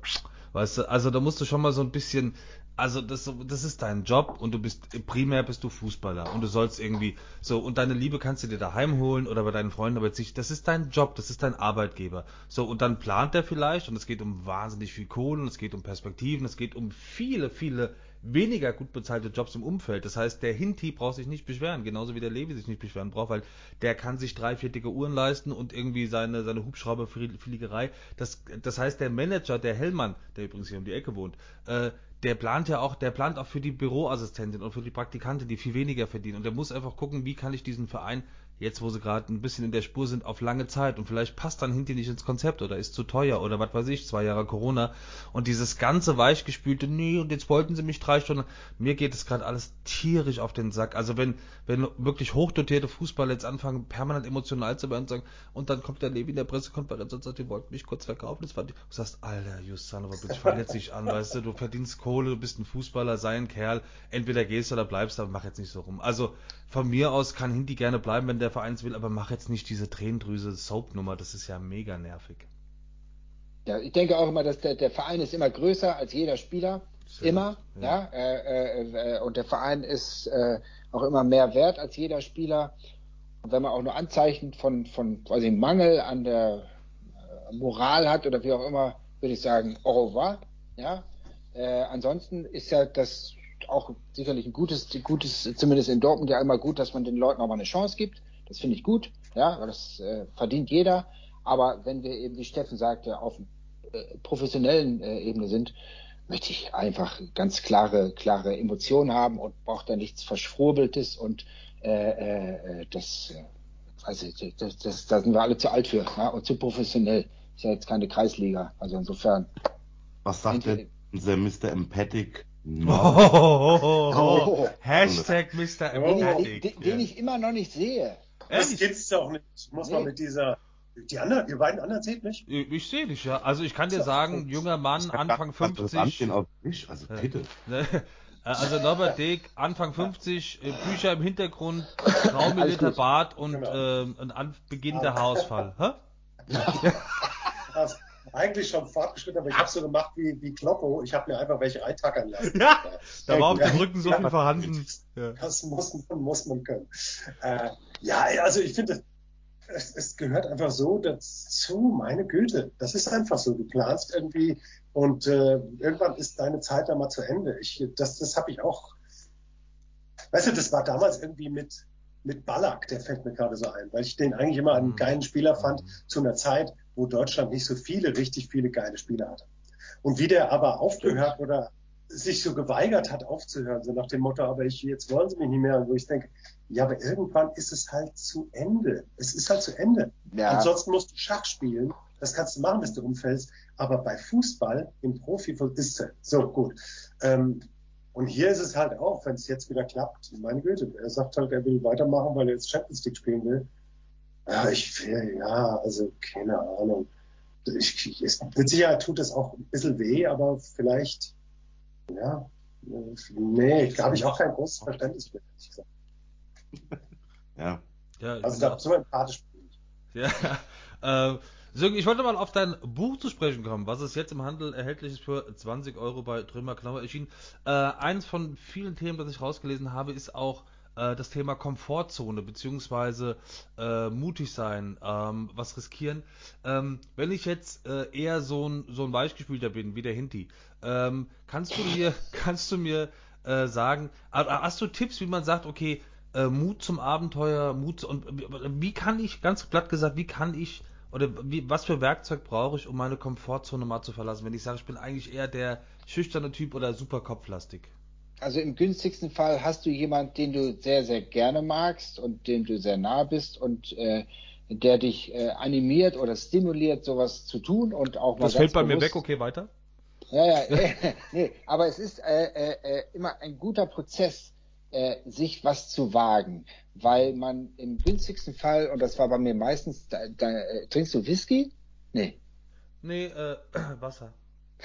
Weißt du, also da musst du schon mal so ein bisschen, also das, das ist dein Job und du bist, primär bist du Fußballer und du sollst irgendwie, so, und deine Liebe kannst du dir daheim holen oder bei deinen Freunden, aber jetzt nicht, das ist dein Job, das ist dein Arbeitgeber. So, und dann plant er vielleicht und es geht um wahnsinnig viel Kohle und es geht um Perspektiven, es geht um viele, viele weniger gut bezahlte Jobs im Umfeld. Das heißt, der Hinti braucht sich nicht beschweren, genauso wie der Levi sich nicht beschweren braucht, weil der kann sich drei, vier dicke Uhren leisten und irgendwie seine, seine Hubschrauberfliegerei. Das, das heißt, der Manager, der Hellmann, der übrigens hier um die Ecke wohnt, äh, der plant ja auch, der plant auch für die Büroassistentin und für die Praktikantin, die viel weniger verdienen. Und der muss einfach gucken, wie kann ich diesen Verein, jetzt wo sie gerade ein bisschen in der Spur sind, auf lange Zeit und vielleicht passt dann hinten nicht ins Konzept oder ist zu teuer oder was weiß ich, zwei Jahre Corona. Und dieses ganze weichgespülte, nee, und jetzt wollten sie mich drei Stunden. Mir geht es gerade alles tierisch auf den Sack. Also wenn, wenn wirklich hochdotierte Fußballer jetzt anfangen, permanent emotional zu werden und sagen, und dann kommt der Levi in der Pressekonferenz und sagt, die wollten mich kurz verkaufen, das fand ich. Du sagst, Alter, you son of a bitch, fang jetzt nicht an, weißt du, du verdienst Kohle, du bist ein Fußballer, sei ein Kerl, entweder gehst oder bleibst, aber mach jetzt nicht so rum. Also von mir aus kann Hinti gerne bleiben, wenn der Verein es will, aber mach jetzt nicht diese Tränendrüse Soap-Nummer, das ist ja mega nervig. Ja, ich denke auch immer, dass der, der Verein ist immer größer als jeder Spieler. Sehr immer, gut, ja. äh, äh, äh, und der Verein ist äh, auch immer mehr wert als jeder Spieler. Und wenn man auch nur Anzeichen von, von quasi Mangel an der äh, Moral hat oder wie auch immer, würde ich sagen, au revoir. Ja. Äh, ansonsten ist ja das auch sicherlich ein gutes, gutes, zumindest in Dortmund ja immer gut, dass man den Leuten auch mal eine Chance gibt. Das finde ich gut, ja, weil das äh, verdient jeder. Aber wenn wir eben, wie Steffen sagte, auf äh, professionellen äh, Ebene sind, möchte ich einfach ganz klare, klare Emotionen haben und brauche da nichts Verschwurbeltes und äh, äh, das, äh, weiß ich, das, das, da sind wir alle zu alt für ja, und zu professionell. Ist ja jetzt keine Kreisliga. Also insofern. Was sagt denn der Mr. Empathic? No. Oh, oh, oh, oh, Hashtag Mr. Empathic. Den, den, den ich immer noch nicht sehe. Das gibt's doch nicht. Muss nee. man mit dieser die anderen, die beiden anderen seht nicht? Ich, ich sehe dich, ja. Also ich kann dir sagen, junger Mann, Anfang 50. Auf mich, also bitte. Also Norbert Deck, Anfang 50, äh, Bücher im Hintergrund, Traumiliter Bart und genau. ähm, ein Beginn der Haarausfall. Hä? Also, eigentlich schon fortgeschritten, aber ich habe so gemacht wie, wie Kloppo. Ich habe mir einfach welche eintackern lassen. Ja, da war auf dem Rücken so viel vorhanden. Das muss man, muss man können. Äh, ja, also ich finde, es, es gehört einfach so dazu, meine Güte. Das ist einfach so. Du planst irgendwie und äh, irgendwann ist deine Zeit dann mal zu Ende. Ich, das das habe ich auch. Weißt du, das war damals irgendwie mit, mit Ballack, der fällt mir gerade so ein, weil ich den eigentlich immer einen mhm. geilen Spieler fand, mhm. zu einer Zeit, wo Deutschland nicht so viele, richtig viele geile Spieler hatte. Und wie der aber aufgehört oder sich so geweigert hat aufzuhören, so nach dem Motto, aber ich, jetzt wollen sie mich nicht mehr, wo ich denke, ja, aber irgendwann ist es halt zu Ende. Es ist halt zu Ende. Ja. Ansonsten musst du Schach spielen. Das kannst du machen, bis du umfällst. Aber bei Fußball im Profi ist es so gut. Ähm, und hier ist es halt auch, wenn es jetzt wieder klappt, meine Güte, er sagt halt, er will weitermachen, weil er jetzt Champions League spielen will. Ja, ich will, ja, also keine Ahnung. Ich, ich, mit Sicherheit tut es auch ein bisschen weh, aber vielleicht ja, nee, ich habe ich auch kein großes Verständnis für, ehrlich gesagt. ja. ja. Also da so empathisch bin ich. Ja, äh, Sönke, ich wollte mal auf dein Buch zu sprechen kommen, was es jetzt im Handel erhältlich ist für 20 Euro bei Trümmer Knauer erschienen. Äh, eins von vielen Themen, das ich rausgelesen habe, ist auch äh, das Thema Komfortzone beziehungsweise äh, mutig sein, ähm, was riskieren. Ähm, wenn ich jetzt äh, eher so ein, so ein Weichgespielter bin, wie der Hinti, ähm, kannst du mir, kannst du mir äh, sagen, hast du Tipps, wie man sagt, okay, äh, Mut zum Abenteuer, Mut und wie kann ich, ganz platt gesagt, wie kann ich oder wie, was für Werkzeug brauche ich, um meine Komfortzone mal zu verlassen, wenn ich sage, ich bin eigentlich eher der schüchterne Typ oder super kopflastig? Also im günstigsten Fall hast du jemanden, den du sehr, sehr gerne magst und dem du sehr nah bist und äh, der dich äh, animiert oder stimuliert, sowas zu tun und auch mal. Das fällt bei bewusst, mir weg, okay, weiter? Ja, ja, äh, nee, aber es ist äh, äh, äh, immer ein guter Prozess, äh, sich was zu wagen, weil man im günstigsten Fall, und das war bei mir meistens, da, da, äh, trinkst du Whisky? Nee. Nee, äh, Wasser.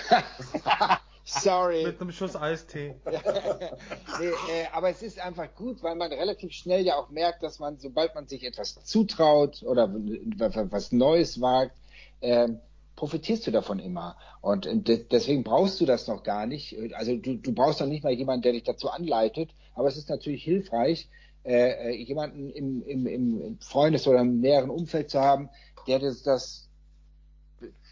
Sorry. Mit einem Schuss Eistee. nee, äh, aber es ist einfach gut, weil man relativ schnell ja auch merkt, dass man, sobald man sich etwas zutraut oder was Neues wagt, äh, profitierst du davon immer. Und de deswegen brauchst du das noch gar nicht. Also du, du brauchst noch nicht mal jemanden, der dich dazu anleitet, aber es ist natürlich hilfreich, äh, äh jemanden im, im, im Freundes- oder im näheren Umfeld zu haben, der das, das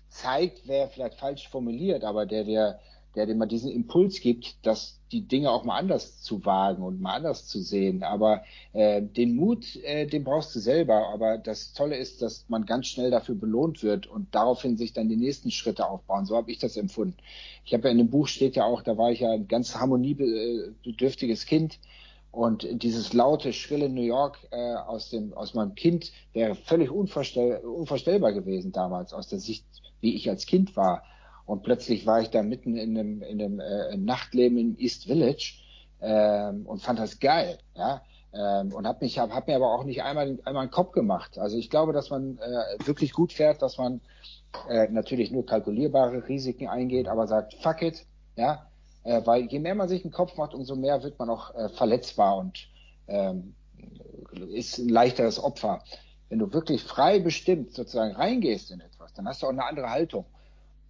zeigt, wäre vielleicht falsch formuliert, aber der dir der mal diesen Impuls gibt, dass die Dinge auch mal anders zu wagen und mal anders zu sehen. Aber äh, den Mut, äh, den brauchst du selber. Aber das Tolle ist, dass man ganz schnell dafür belohnt wird und daraufhin sich dann die nächsten Schritte aufbauen. So habe ich das empfunden. Ich habe ja in dem Buch steht ja auch, da war ich ja ein ganz harmoniebedürftiges Kind. Und dieses laute, schrille New York äh, aus, dem, aus meinem Kind wäre völlig unvorstell, unvorstellbar gewesen damals, aus der Sicht, wie ich als Kind war. Und plötzlich war ich da mitten in einem, in einem äh, Nachtleben im East Village ähm, und fand das geil, ja. Ähm, und habe hab, hab mir aber auch nicht einmal, einmal einen Kopf gemacht. Also ich glaube, dass man äh, wirklich gut fährt, dass man äh, natürlich nur kalkulierbare Risiken eingeht, aber sagt, fuck it, ja. Äh, weil je mehr man sich einen Kopf macht, umso mehr wird man auch äh, verletzbar und ähm, ist ein leichteres Opfer. Wenn du wirklich frei bestimmt sozusagen reingehst in etwas, dann hast du auch eine andere Haltung.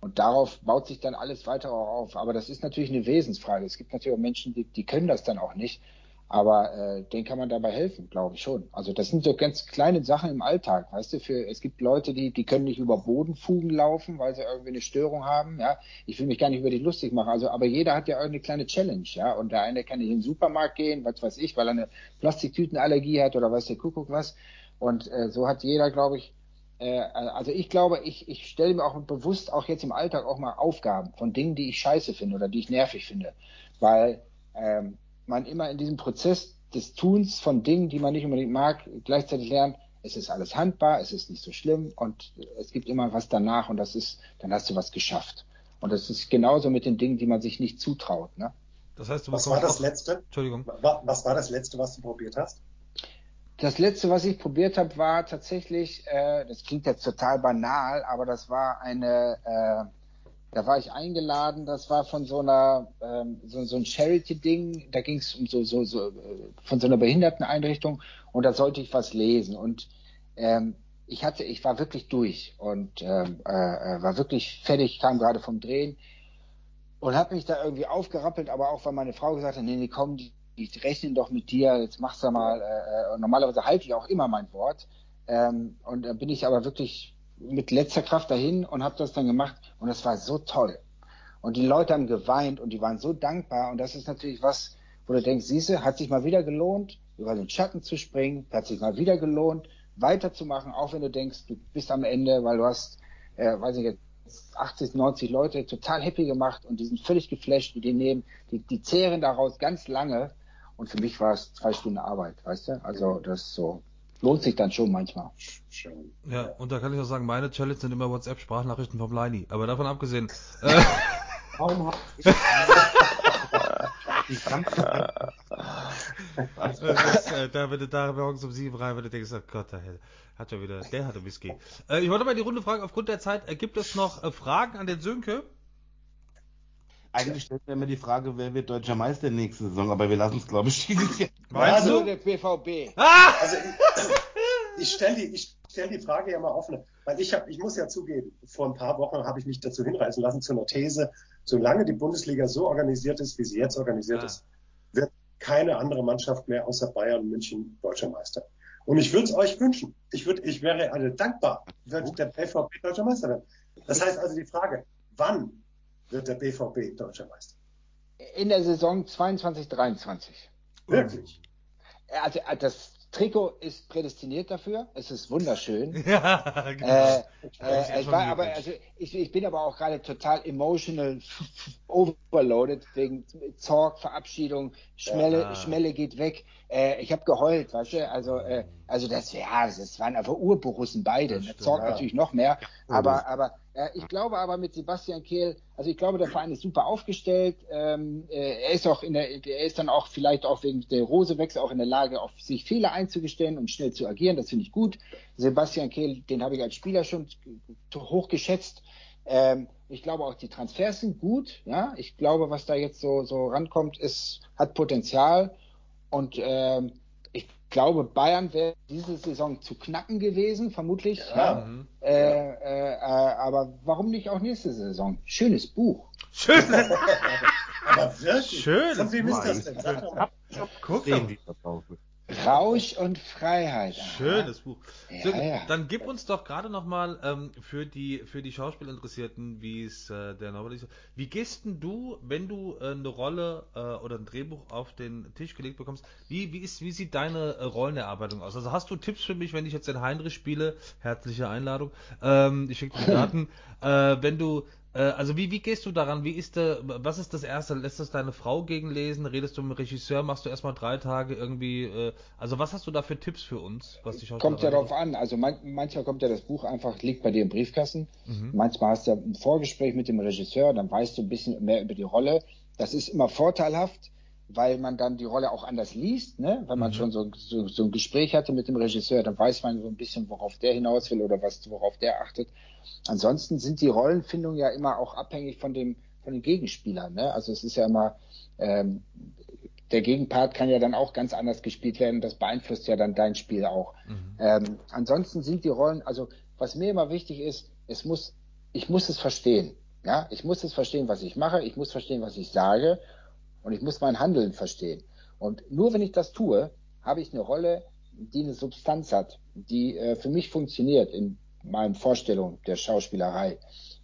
Und darauf baut sich dann alles weiter auch auf. Aber das ist natürlich eine Wesensfrage. Es gibt natürlich auch Menschen, die, die können das dann auch nicht. Aber äh, denen kann man dabei helfen, glaube ich schon. Also das sind so ganz kleine Sachen im Alltag, weißt du. Für es gibt Leute, die die können nicht über Bodenfugen laufen, weil sie irgendwie eine Störung haben. Ja, ich will mich gar nicht über die lustig machen. Also, aber jeder hat ja irgendeine kleine Challenge, ja. Und der eine kann nicht in den Supermarkt gehen, was weiß ich, weil er eine Plastiktütenallergie hat oder weiß der Kuckuck was. Und äh, so hat jeder, glaube ich, äh, also ich glaube, ich, ich stelle mir auch bewusst auch jetzt im Alltag auch mal Aufgaben von Dingen, die ich scheiße finde oder die ich nervig finde, weil ähm, man immer in diesem Prozess des Tuns von Dingen, die man nicht unbedingt mag, gleichzeitig lernt, es ist alles handbar, es ist nicht so schlimm und es gibt immer was danach und das ist, dann hast du was geschafft. Und das ist genauso mit den Dingen, die man sich nicht zutraut. Ne? Das heißt, du Was war das letzte? Entschuldigung. Wa- Was war das letzte, was du probiert hast? Das letzte, was ich probiert habe, war tatsächlich, äh, das klingt jetzt total banal, aber das war eine, äh, da war ich eingeladen, das war von so einer, ähm, so, so ein Charity-Ding, da ging es um so, so, so, äh, von so einer Behinderteneinrichtung und da sollte ich was lesen und ähm, ich hatte, ich war wirklich durch und ähm, äh, äh, war wirklich fertig, kam gerade vom Drehen und habe mich da irgendwie aufgerappelt, aber auch weil meine Frau gesagt hat, nee, nee, komm, die, die rechnen doch mit dir, jetzt machst du mal, äh, äh, normalerweise halte ich auch immer mein Wort. Ähm, und da bin ich aber wirklich mit letzter Kraft dahin und habe das dann gemacht und das war so toll. Und die Leute haben geweint und die waren so dankbar und das ist natürlich was, wo du denkst, siehste, hat sich mal wieder gelohnt, über den Schatten zu springen, hat sich mal wieder gelohnt, weiterzumachen, auch wenn du denkst, du bist am Ende, weil du hast, äh, weiß ich jetzt, 80, 90 Leute total happy gemacht und die sind völlig geflasht, die nehmen, die, die zehren daraus ganz lange und für mich war es zwei Stunden Arbeit, weißt du? Also das so lohnt sich dann schon manchmal. Ja, und da kann ich auch sagen, meine Challenge sind immer WhatsApp-Sprachnachrichten vom Leini. Aber davon abgesehen, äh, Warum hab ich die ganze das, äh, da, wenn du da morgens um sieben rein, wenn du denkst, oh Gott, der hat schon wieder, der hatte Whisky. Äh, ich wollte mal die Runde fragen, aufgrund der Zeit, äh, gibt es noch äh, Fragen an den Sönke? Eigentlich stellt mir immer die Frage, wer wird deutscher Meister nächste Saison, aber wir lassen es, glaube ich, dieses Jahr. Meinst Also- du? der BVB. Ah! Also ich, ich stelle die, ich stell die Frage ja mal offen, weil ich habe, ich muss ja zugeben, vor ein paar Wochen habe ich mich dazu hinreißen lassen zu einer These, solange die Bundesliga so organisiert ist, wie sie jetzt organisiert Ah. ist, wird keine andere Mannschaft mehr außer Bayern und München deutscher Meister. Und ich würde es euch wünschen. Ich würde, ich wäre alle dankbar, wird der BVB deutscher Meister werden. Das heißt also die Frage, wann wird der BVB deutscher Meister? In der Saison 22, 23. Wirklich? Also äh, das Trikot ist prädestiniert dafür. Es ist wunderschön. Ja, genau. Äh, äh, schon war aber, also ich, ich bin aber auch gerade total emotional overloaded wegen Zorg, Verabschiedung, Schmelle, Ja. Schmelle geht weg. Äh, ich habe geheult, weißt du? Also, äh, also das, ja, das waren einfach Urborussen beide. Stimmt, Zorg ja. natürlich noch mehr. Aber, aber ich glaube aber mit Sebastian Kehl, also ich glaube, der Verein ist super aufgestellt. Ähm, äh, er ist auch in der, er ist dann auch vielleicht auch wegen der Rosewechsel auch in der Lage, auf sich Fehler einzugestehen und schnell zu agieren. Das finde ich gut. Sebastian Kehl, den habe ich als Spieler schon hoch geschätzt. Ähm, ich glaube auch die Transfers sind gut. Ja, ich glaube, was da jetzt so so rankommt, ist hat Potenzial und ähm, glaube, Bayern wäre diese Saison zu knacken gewesen, vermutlich. Ja. Ja. Mhm. Äh, äh, äh, aber warum nicht auch nächste Saison? Schönes Buch. Schön. Aber wirklich? Schön. Von wem ist das denn? Sag doch mal. Guck Rausch und Freiheit. Aha. Schönes Buch. Ja, So, ja. Dann gib uns doch gerade nochmal ähm, für die für die Schauspielinteressierten, wie es äh, der Norbert ist. Wie gehst denn du, wenn du äh, eine Rolle äh, oder ein Drehbuch auf den Tisch gelegt bekommst? Wie wie ist wie sieht deine äh, Rollenerarbeitung aus? Also hast du Tipps für mich, wenn ich jetzt den Heinrich spiele? Herzliche Einladung. Ähm, ich schicke dir die Daten. äh, wenn du also wie, wie gehst du daran? Wie ist der, was ist das erste? Lässt das deine Frau gegenlesen? Redest du mit dem Regisseur? Machst du erstmal drei Tage irgendwie, äh, also was hast du da für Tipps für uns? Was die Kommt ja darauf an. Also man, manchmal kommt ja das Buch einfach, liegt bei dir im Briefkasten. Mhm. Manchmal hast du ein Vorgespräch mit dem Regisseur, dann weißt du ein bisschen mehr über die Rolle. Das ist immer vorteilhaft, weil man dann die Rolle auch anders liest. Ne? Wenn man Mhm. schon so, so, so ein Gespräch hatte mit dem Regisseur, dann weiß man so ein bisschen, worauf der hinaus will oder was, worauf der achtet. Ansonsten sind die Rollenfindungen ja immer auch abhängig von dem von den Gegenspielern. Ne? Also es ist ja immer ähm, der Gegenpart kann ja dann auch ganz anders gespielt werden. Das beeinflusst ja dann dein Spiel auch. Mhm. Ähm, ansonsten sind die Rollen, also was mir immer wichtig ist, es muss, ich muss es verstehen. Ja, ich muss es verstehen, was ich mache. Ich muss verstehen, was ich sage. Und ich muss mein Handeln verstehen. Und nur wenn ich das tue, habe ich eine Rolle, die eine Substanz hat, die äh, für mich funktioniert in meinen Vorstellungen der Schauspielerei.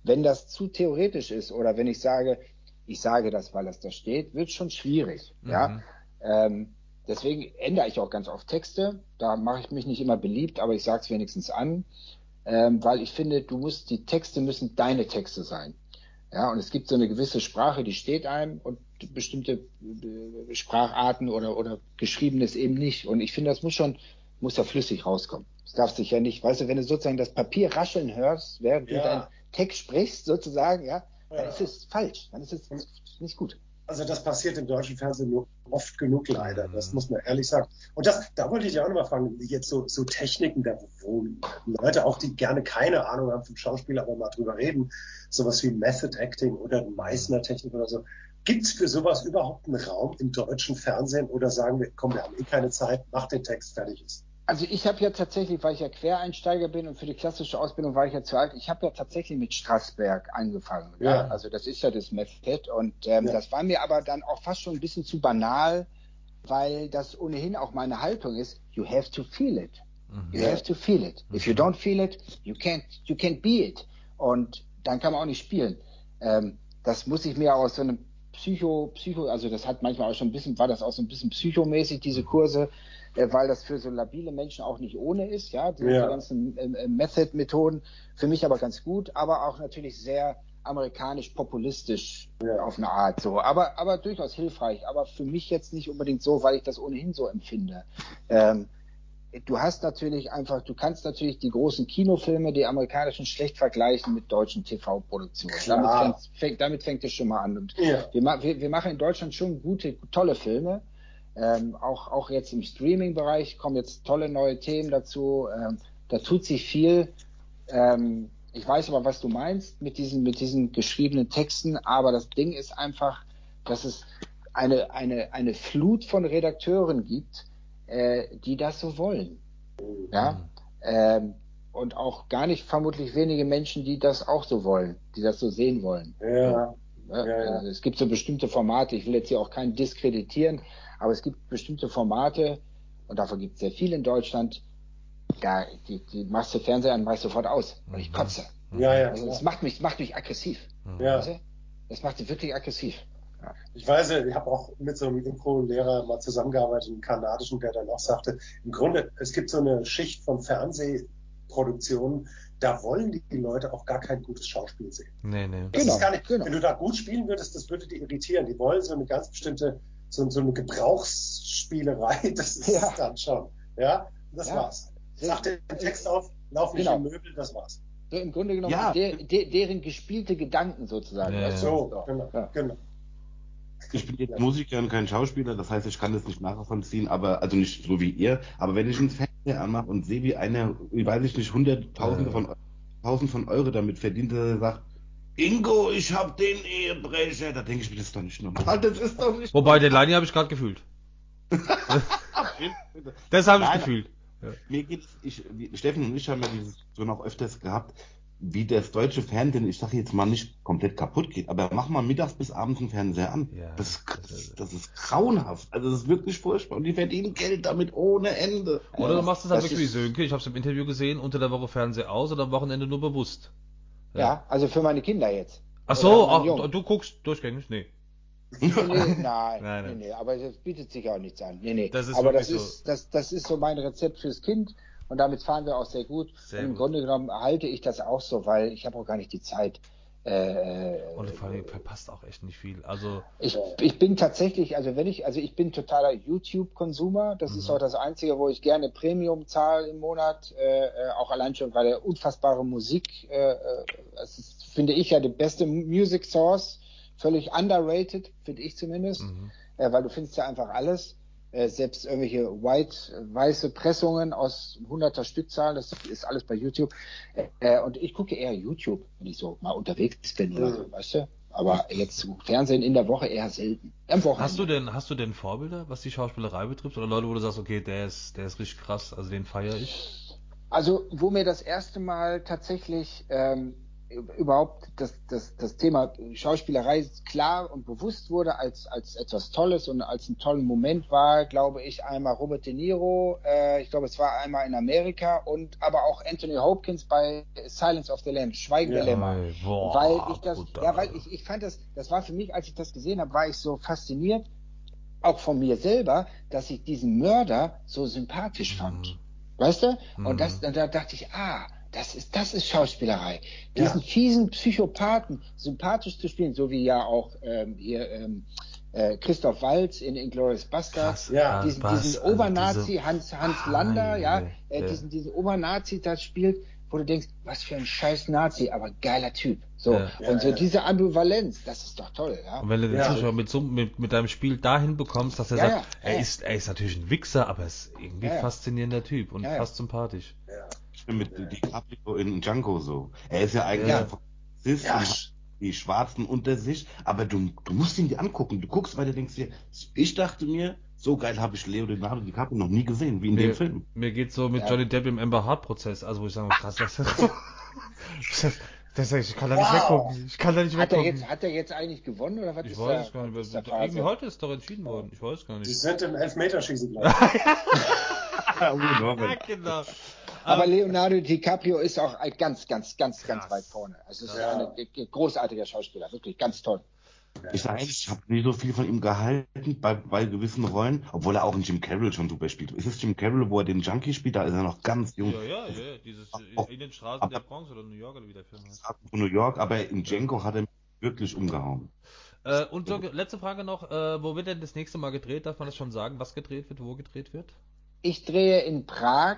Wenn das zu theoretisch ist oder wenn ich sage, ich sage das, weil das da steht, wird schon schwierig. Ja. Mhm. Ähm, deswegen ändere ich auch ganz oft Texte. Da mache ich mich nicht immer beliebt, aber ich sage es wenigstens an, ähm, weil ich finde, du musst die Texte müssen deine Texte sein. Ja, und es gibt so eine gewisse Sprache, die steht einem und bestimmte äh, Spracharten oder, oder Geschriebenes eben nicht. Und ich finde, das muss schon, muss ja flüssig rauskommen. Das darf sich ja nicht, weißt du, wenn du sozusagen das Papier rascheln hörst, während Ja. du deinen Text sprichst, sozusagen, ja, dann Ja. ist es falsch. Dann ist es nicht gut. Also das passiert im deutschen Fernsehen nur oft genug leider, das muss man ehrlich sagen. Und das, da wollte ich ja auch nochmal fragen, jetzt so, so Techniken, da wo Leute auch, die gerne keine Ahnung haben vom Schauspiel, aber mal drüber reden, sowas wie Method Acting oder Meißner-Technik oder so. Gibt es für sowas überhaupt einen Raum im deutschen Fernsehen oder sagen wir, komm, wir haben eh keine Zeit, mach den Text, fertig ist? Also ich habe ja tatsächlich, weil ich ja Quereinsteiger bin und für die klassische Ausbildung war ich ja zu alt, ich habe ja tatsächlich mit Strassberg angefangen. Ja. Ja. Also das ist ja das Method und ähm, Ja. das war mir aber dann auch fast schon ein bisschen zu banal, weil das ohnehin auch meine Haltung ist, you have to feel it. You Ja. have to feel it. If you don't feel it, you can't, you can't be it. Und dann kann man auch nicht spielen. Ähm, das muss ich mir aus so einem Psycho, Psycho, also das hat manchmal auch schon ein bisschen, war das auch so ein bisschen psychomäßig, diese Kurse, weil das für so labile Menschen auch nicht ohne ist, ja, die, Ja. ganzen ähm, äh, Method-Methoden, für mich aber ganz gut, aber auch natürlich sehr amerikanisch populistisch Ja. auf eine Art so, aber, aber durchaus hilfreich, aber für mich jetzt nicht unbedingt so, weil ich das ohnehin so empfinde. Ähm, du hast natürlich einfach, du kannst natürlich die großen Kinofilme, die amerikanischen, schlecht vergleichen mit deutschen TV-Produktionen. Damit damit fängt es schon mal an. Ja. wir, wir machen in Deutschland schon gute, tolle Filme. Ähm, auch, auch jetzt im Streaming-Bereich kommen jetzt tolle neue Themen dazu. Ähm, da tut sich viel. Ähm, ich weiß aber, was du meinst mit diesen, mit diesen geschriebenen Texten, aber das Ding ist einfach, dass es eine, eine, eine Flut von Redakteuren gibt, äh, die das so wollen. Ja. Ähm, und auch gar nicht vermutlich wenige Menschen, die das auch so wollen, die das so sehen wollen. Ja. Ja, Ja, ja. also Es gibt so bestimmte Formate, ich will jetzt hier auch keinen diskreditieren, aber es gibt bestimmte Formate, und davon gibt es sehr viel in Deutschland, da, die, die machst du Fernseher an, machst sofort aus, weil ich kotze. Ja, ja, Also das macht mich, das macht mich aggressiv. ja. Weißt du? Das macht mich wirklich aggressiv. Ich weiß, ja, ich habe auch mit so einem Impro-Lehrer mal zusammengearbeitet, einem kanadischen, der dann auch sagte, im Grunde, es gibt so eine Schicht von Fernsehproduktionen, da wollen die Leute auch gar kein gutes Schauspiel sehen. Nee, nee. Das Genau, ist gar nicht, genau. wenn du da gut spielen würdest, das würde die irritieren. Die wollen so eine ganz bestimmte, so, so eine Gebrauchsspielerei, das ist Ja. es dann schon. Ja, das Ja. war's. Sag den Text auf, lauf nicht Genau. in Möbel, das war's. So im Grunde genommen Ja. der, der, deren gespielte Gedanken sozusagen. Ja? So, genau, Ja. genau. Ich bin jetzt Musiker und kein Schauspieler, das heißt, ich kann das nicht nachvollziehen, aber, also nicht so wie ihr, aber wenn ich einen Fernseher anmache und sehe, wie einer, wie weiß ich nicht, hunderttausende von, tausend von Euro damit verdient, dass er sagt, Ingo, ich hab den Ehebrecher, da denke ich mir, das ist doch nicht normal, das ist doch nicht Wobei, den Leini habe ich gerade gefühlt. Das habe ich Nein. gefühlt. Mir geht's, ich, Steffen und ich haben ja dieses so noch öfters gehabt, wie das deutsche Fernsehen, ich sage jetzt mal nicht komplett kaputt geht, aber mach mal mittags bis abends einen Fernseher an. Ja, das, ist, das das, ist- grauenhaft. Also das ist wirklich furchtbar. Und die verdienen Geld damit ohne Ende. Oder du machst es halt Das wirklich wie Sönke. Ich habe es im Interview gesehen, unter der Woche Fernseher aus und am Wochenende nur bewusst. Ja, also für meine Kinder jetzt. Ach so, ach, du, guckst durchgängig? Nee. Nee, nein, Nein, nein, nee, nee, aber das bietet sich auch nichts an. Nee, nee. Das ist aber das wirklich ist, das, das ist so mein Rezept fürs Kind und damit fahren wir auch sehr gut. Sehr und im gut. Grunde genommen halte ich das auch so, weil ich habe auch gar nicht die Zeit. Äh, Und vor allem verpasst auch echt nicht viel. Also, ich, ich bin tatsächlich, also wenn ich, also ich bin totaler YouTube-Konsumer. Das ist Mhm. auch das Einzige, wo ich gerne Premium zahle im Monat. Äh, äh, auch allein schon, weil der unfassbare Musik, äh, äh, das ist, finde ich ja die beste Music Source. Völlig underrated, finde ich zumindest. mhm. äh, weil du findest ja einfach alles, äh, selbst irgendwelche white, weiße Pressungen aus hunderter Stückzahl, das ist alles bei YouTube. Äh, und ich gucke eher YouTube, wenn ich so mal unterwegs bin oder so, weißt du? Aber jetzt Fernsehen in der Woche eher selten. Am Wochenende. hast du denn, hast du denn Vorbilder, was die Schauspielerei betrifft? Oder Leute, wo du sagst, okay, der ist, der ist richtig krass, also den feiere ich? Also, wo mir das erste Mal tatsächlich ähm, überhaupt das, das, das Thema Schauspielerei klar und bewusst wurde als, als etwas Tolles und als einen tollen Moment war, glaube ich, einmal Robert De Niro, äh, ich glaube, es war einmal in Amerika und aber auch Anthony Hopkins bei Silence of the Lambs, Schweigen der Ja. Lämmer. Ey, boah, weil ich das, brutal. ja, weil ich, ich fand das, das war für mich, als ich das gesehen habe, war ich so fasziniert, auch von mir selber, dass ich diesen Mörder so sympathisch fand. Mhm. Weißt du? Mhm. Und das, und da dachte ich, ah, Das ist, das ist Schauspielerei. Diesen fiesen Psychopathen sympathisch zu spielen, so wie ja auch ähm, hier ähm, äh, Christoph Waltz in Inglourious Basterds. Ja, diesen, was, diesen also Obernazi diese- Hans, Hans Lander, ja, Heilige, äh, ja. diesen, diesen Obernazi da spielt, wo du denkst, was für ein scheiß Nazi, aber geiler Typ. So. Ja. Und so Ja, ja. diese Ambivalenz, das ist doch toll, ja. Und wenn du den Ja. Zuschauer mit, so, mit, mit deinem Spiel dahin bekommst, dass er Ja, sagt, ja, er, ja. Ist, er ist natürlich ein Wichser, aber er ist irgendwie Ja, ja. faszinierender Typ und Ja, ja. fast sympathisch. Ich bin mit DiCaprio in Django so. Er ist ja eigentlich Ja. ein Polizist Ja. und die Schwarzen unter sich, aber du, du musst ihn dir angucken. Du guckst weiter, denkst dir, ich dachte mir, so geil habe ich Leonardo DiCaprio noch nie gesehen, wie in dem Mir, Film. mir geht's so mit Ja. Johnny Depp im Amber Hart Prozess, also wo ich sage, krass, das, das, das, ich kann da nicht Wow. weggucken. Ich kann da nicht Hat er, weggucken. jetzt, hat er jetzt eigentlich gewonnen oder was Ich ist weiß da, es gar nicht. ist Irgendwie heute ist doch entschieden worden. Ich weiß gar Die nicht. sind im Elfmeterschießen, glaube ich. Ja, genau. Aber Ähm, Leonardo DiCaprio ist auch ganz, ganz, ganz, ganz weit vorne. Also es ist Ja. ein großartiger Schauspieler, wirklich ganz toll. Ich sage ehrlich, ich habe nicht so viel von ihm gehalten bei, bei gewissen Rollen, obwohl er auch in Jim Carroll schon super spielt. Ist es Jim Carroll, wo er den Junkie spielt? Da ist er noch ganz jung. ja, ja, ja, ja, dieses Auch- in den Straßen aber- der Bronx oder New York oder wie der Film heißt. Von New York, aber in Django hat er mich wirklich umgehauen. Äh, und so, letzte Frage noch, äh, wo wird denn das nächste Mal gedreht? Darf man das schon sagen, was gedreht wird, wo gedreht wird? Ich drehe in Prag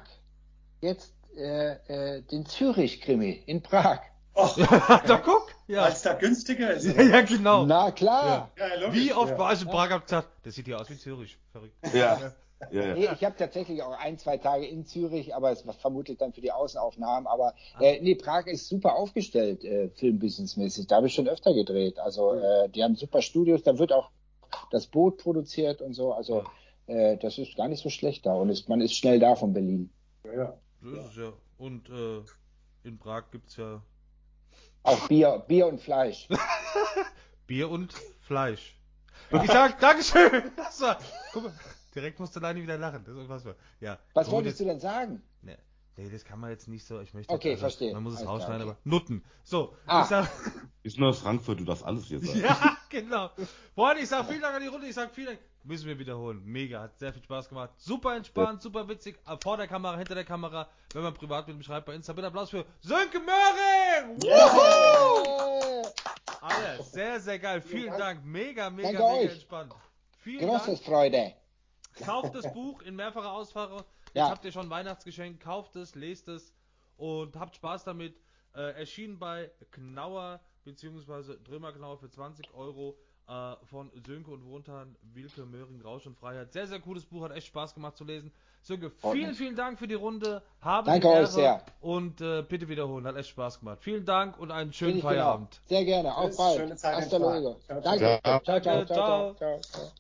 jetzt äh, äh, den Zürich-Krimi in Prag. Och, da guck! Ja. als da günstiger ist. Ja, ja, genau. Na klar. Ja, logisch, Wie oft ja. war ich in Prag hab gesagt, das sieht hier aus wie Zürich. Verrückt. Ja, ja, ja. Nee, ich habe tatsächlich auch ein, zwei Tage in Zürich, aber es war vermutlich dann für die Außenaufnahmen. Aber äh, nee, Prag ist super aufgestellt, äh, filmbusinessmäßig. Da habe ich schon öfter gedreht. Also äh, die haben super Studios, da wird auch das Boot produziert und so. Also äh, das ist gar nicht so schlecht da und ist, man ist schnell da von Berlin. Ja, ja. So ist es ja. Und äh, in Prag gibt's ja Auch Bier, Bier und Fleisch. Bier und Fleisch. Ich sag Dankeschön. Das war, guck mal, direkt musste Leine wieder lachen. Das ist unfassbar. Ja. Was so, wolltest du denn sagen? Nee, nee, das kann man jetzt nicht so. Ich möchte. Okay, verstehe. Man muss es rausschneiden, okay. aber Nutten. So, Ah. ich sag, Ist nur aus Frankfurt, du darfst alles hier sagen. ja, genau. Freunde, ich sag vielen Dank an die Runde. Ich sag vielen Dank. Müssen wir wiederholen. Mega, hat sehr viel Spaß gemacht. Super entspannt, super witzig. äh, Vor der Kamera, hinter der Kamera. Wenn man privat mit mir schreibt bei Insta, bitte Applaus für Sönke Möhring! Äh, Alter, sehr, sehr geil. Vielen Dank. Mega, mega, Danke mega euch. entspannt. Vielen Großes Dank. Freude. Kauft das Buch in mehrfacher Ausfahre. Jetzt Ja. habt ihr schon ein Weihnachtsgeschenk. Kauft es, lest es und habt Spaß damit. Äh, erschienen bei Knauer bzw. Drömer Knauer für 20 Euro äh, von Sönke und Wontan, Wilke, Möhring, Rausch und Freiheit. Sehr, sehr cooles Buch, hat echt Spaß gemacht zu lesen. Sönke, vielen, vielen Dank für die Runde. Habe Danke die euch sehr. Und äh, bitte wiederholen, hat echt Spaß gemacht. Vielen Dank und einen schönen genau. Feierabend. Sehr gerne. Auf bald. schöne Zeit Hasta luego. Ciao, ciao. Danke. Ciao. ciao, ciao, Danke, ciao, ciao, ciao.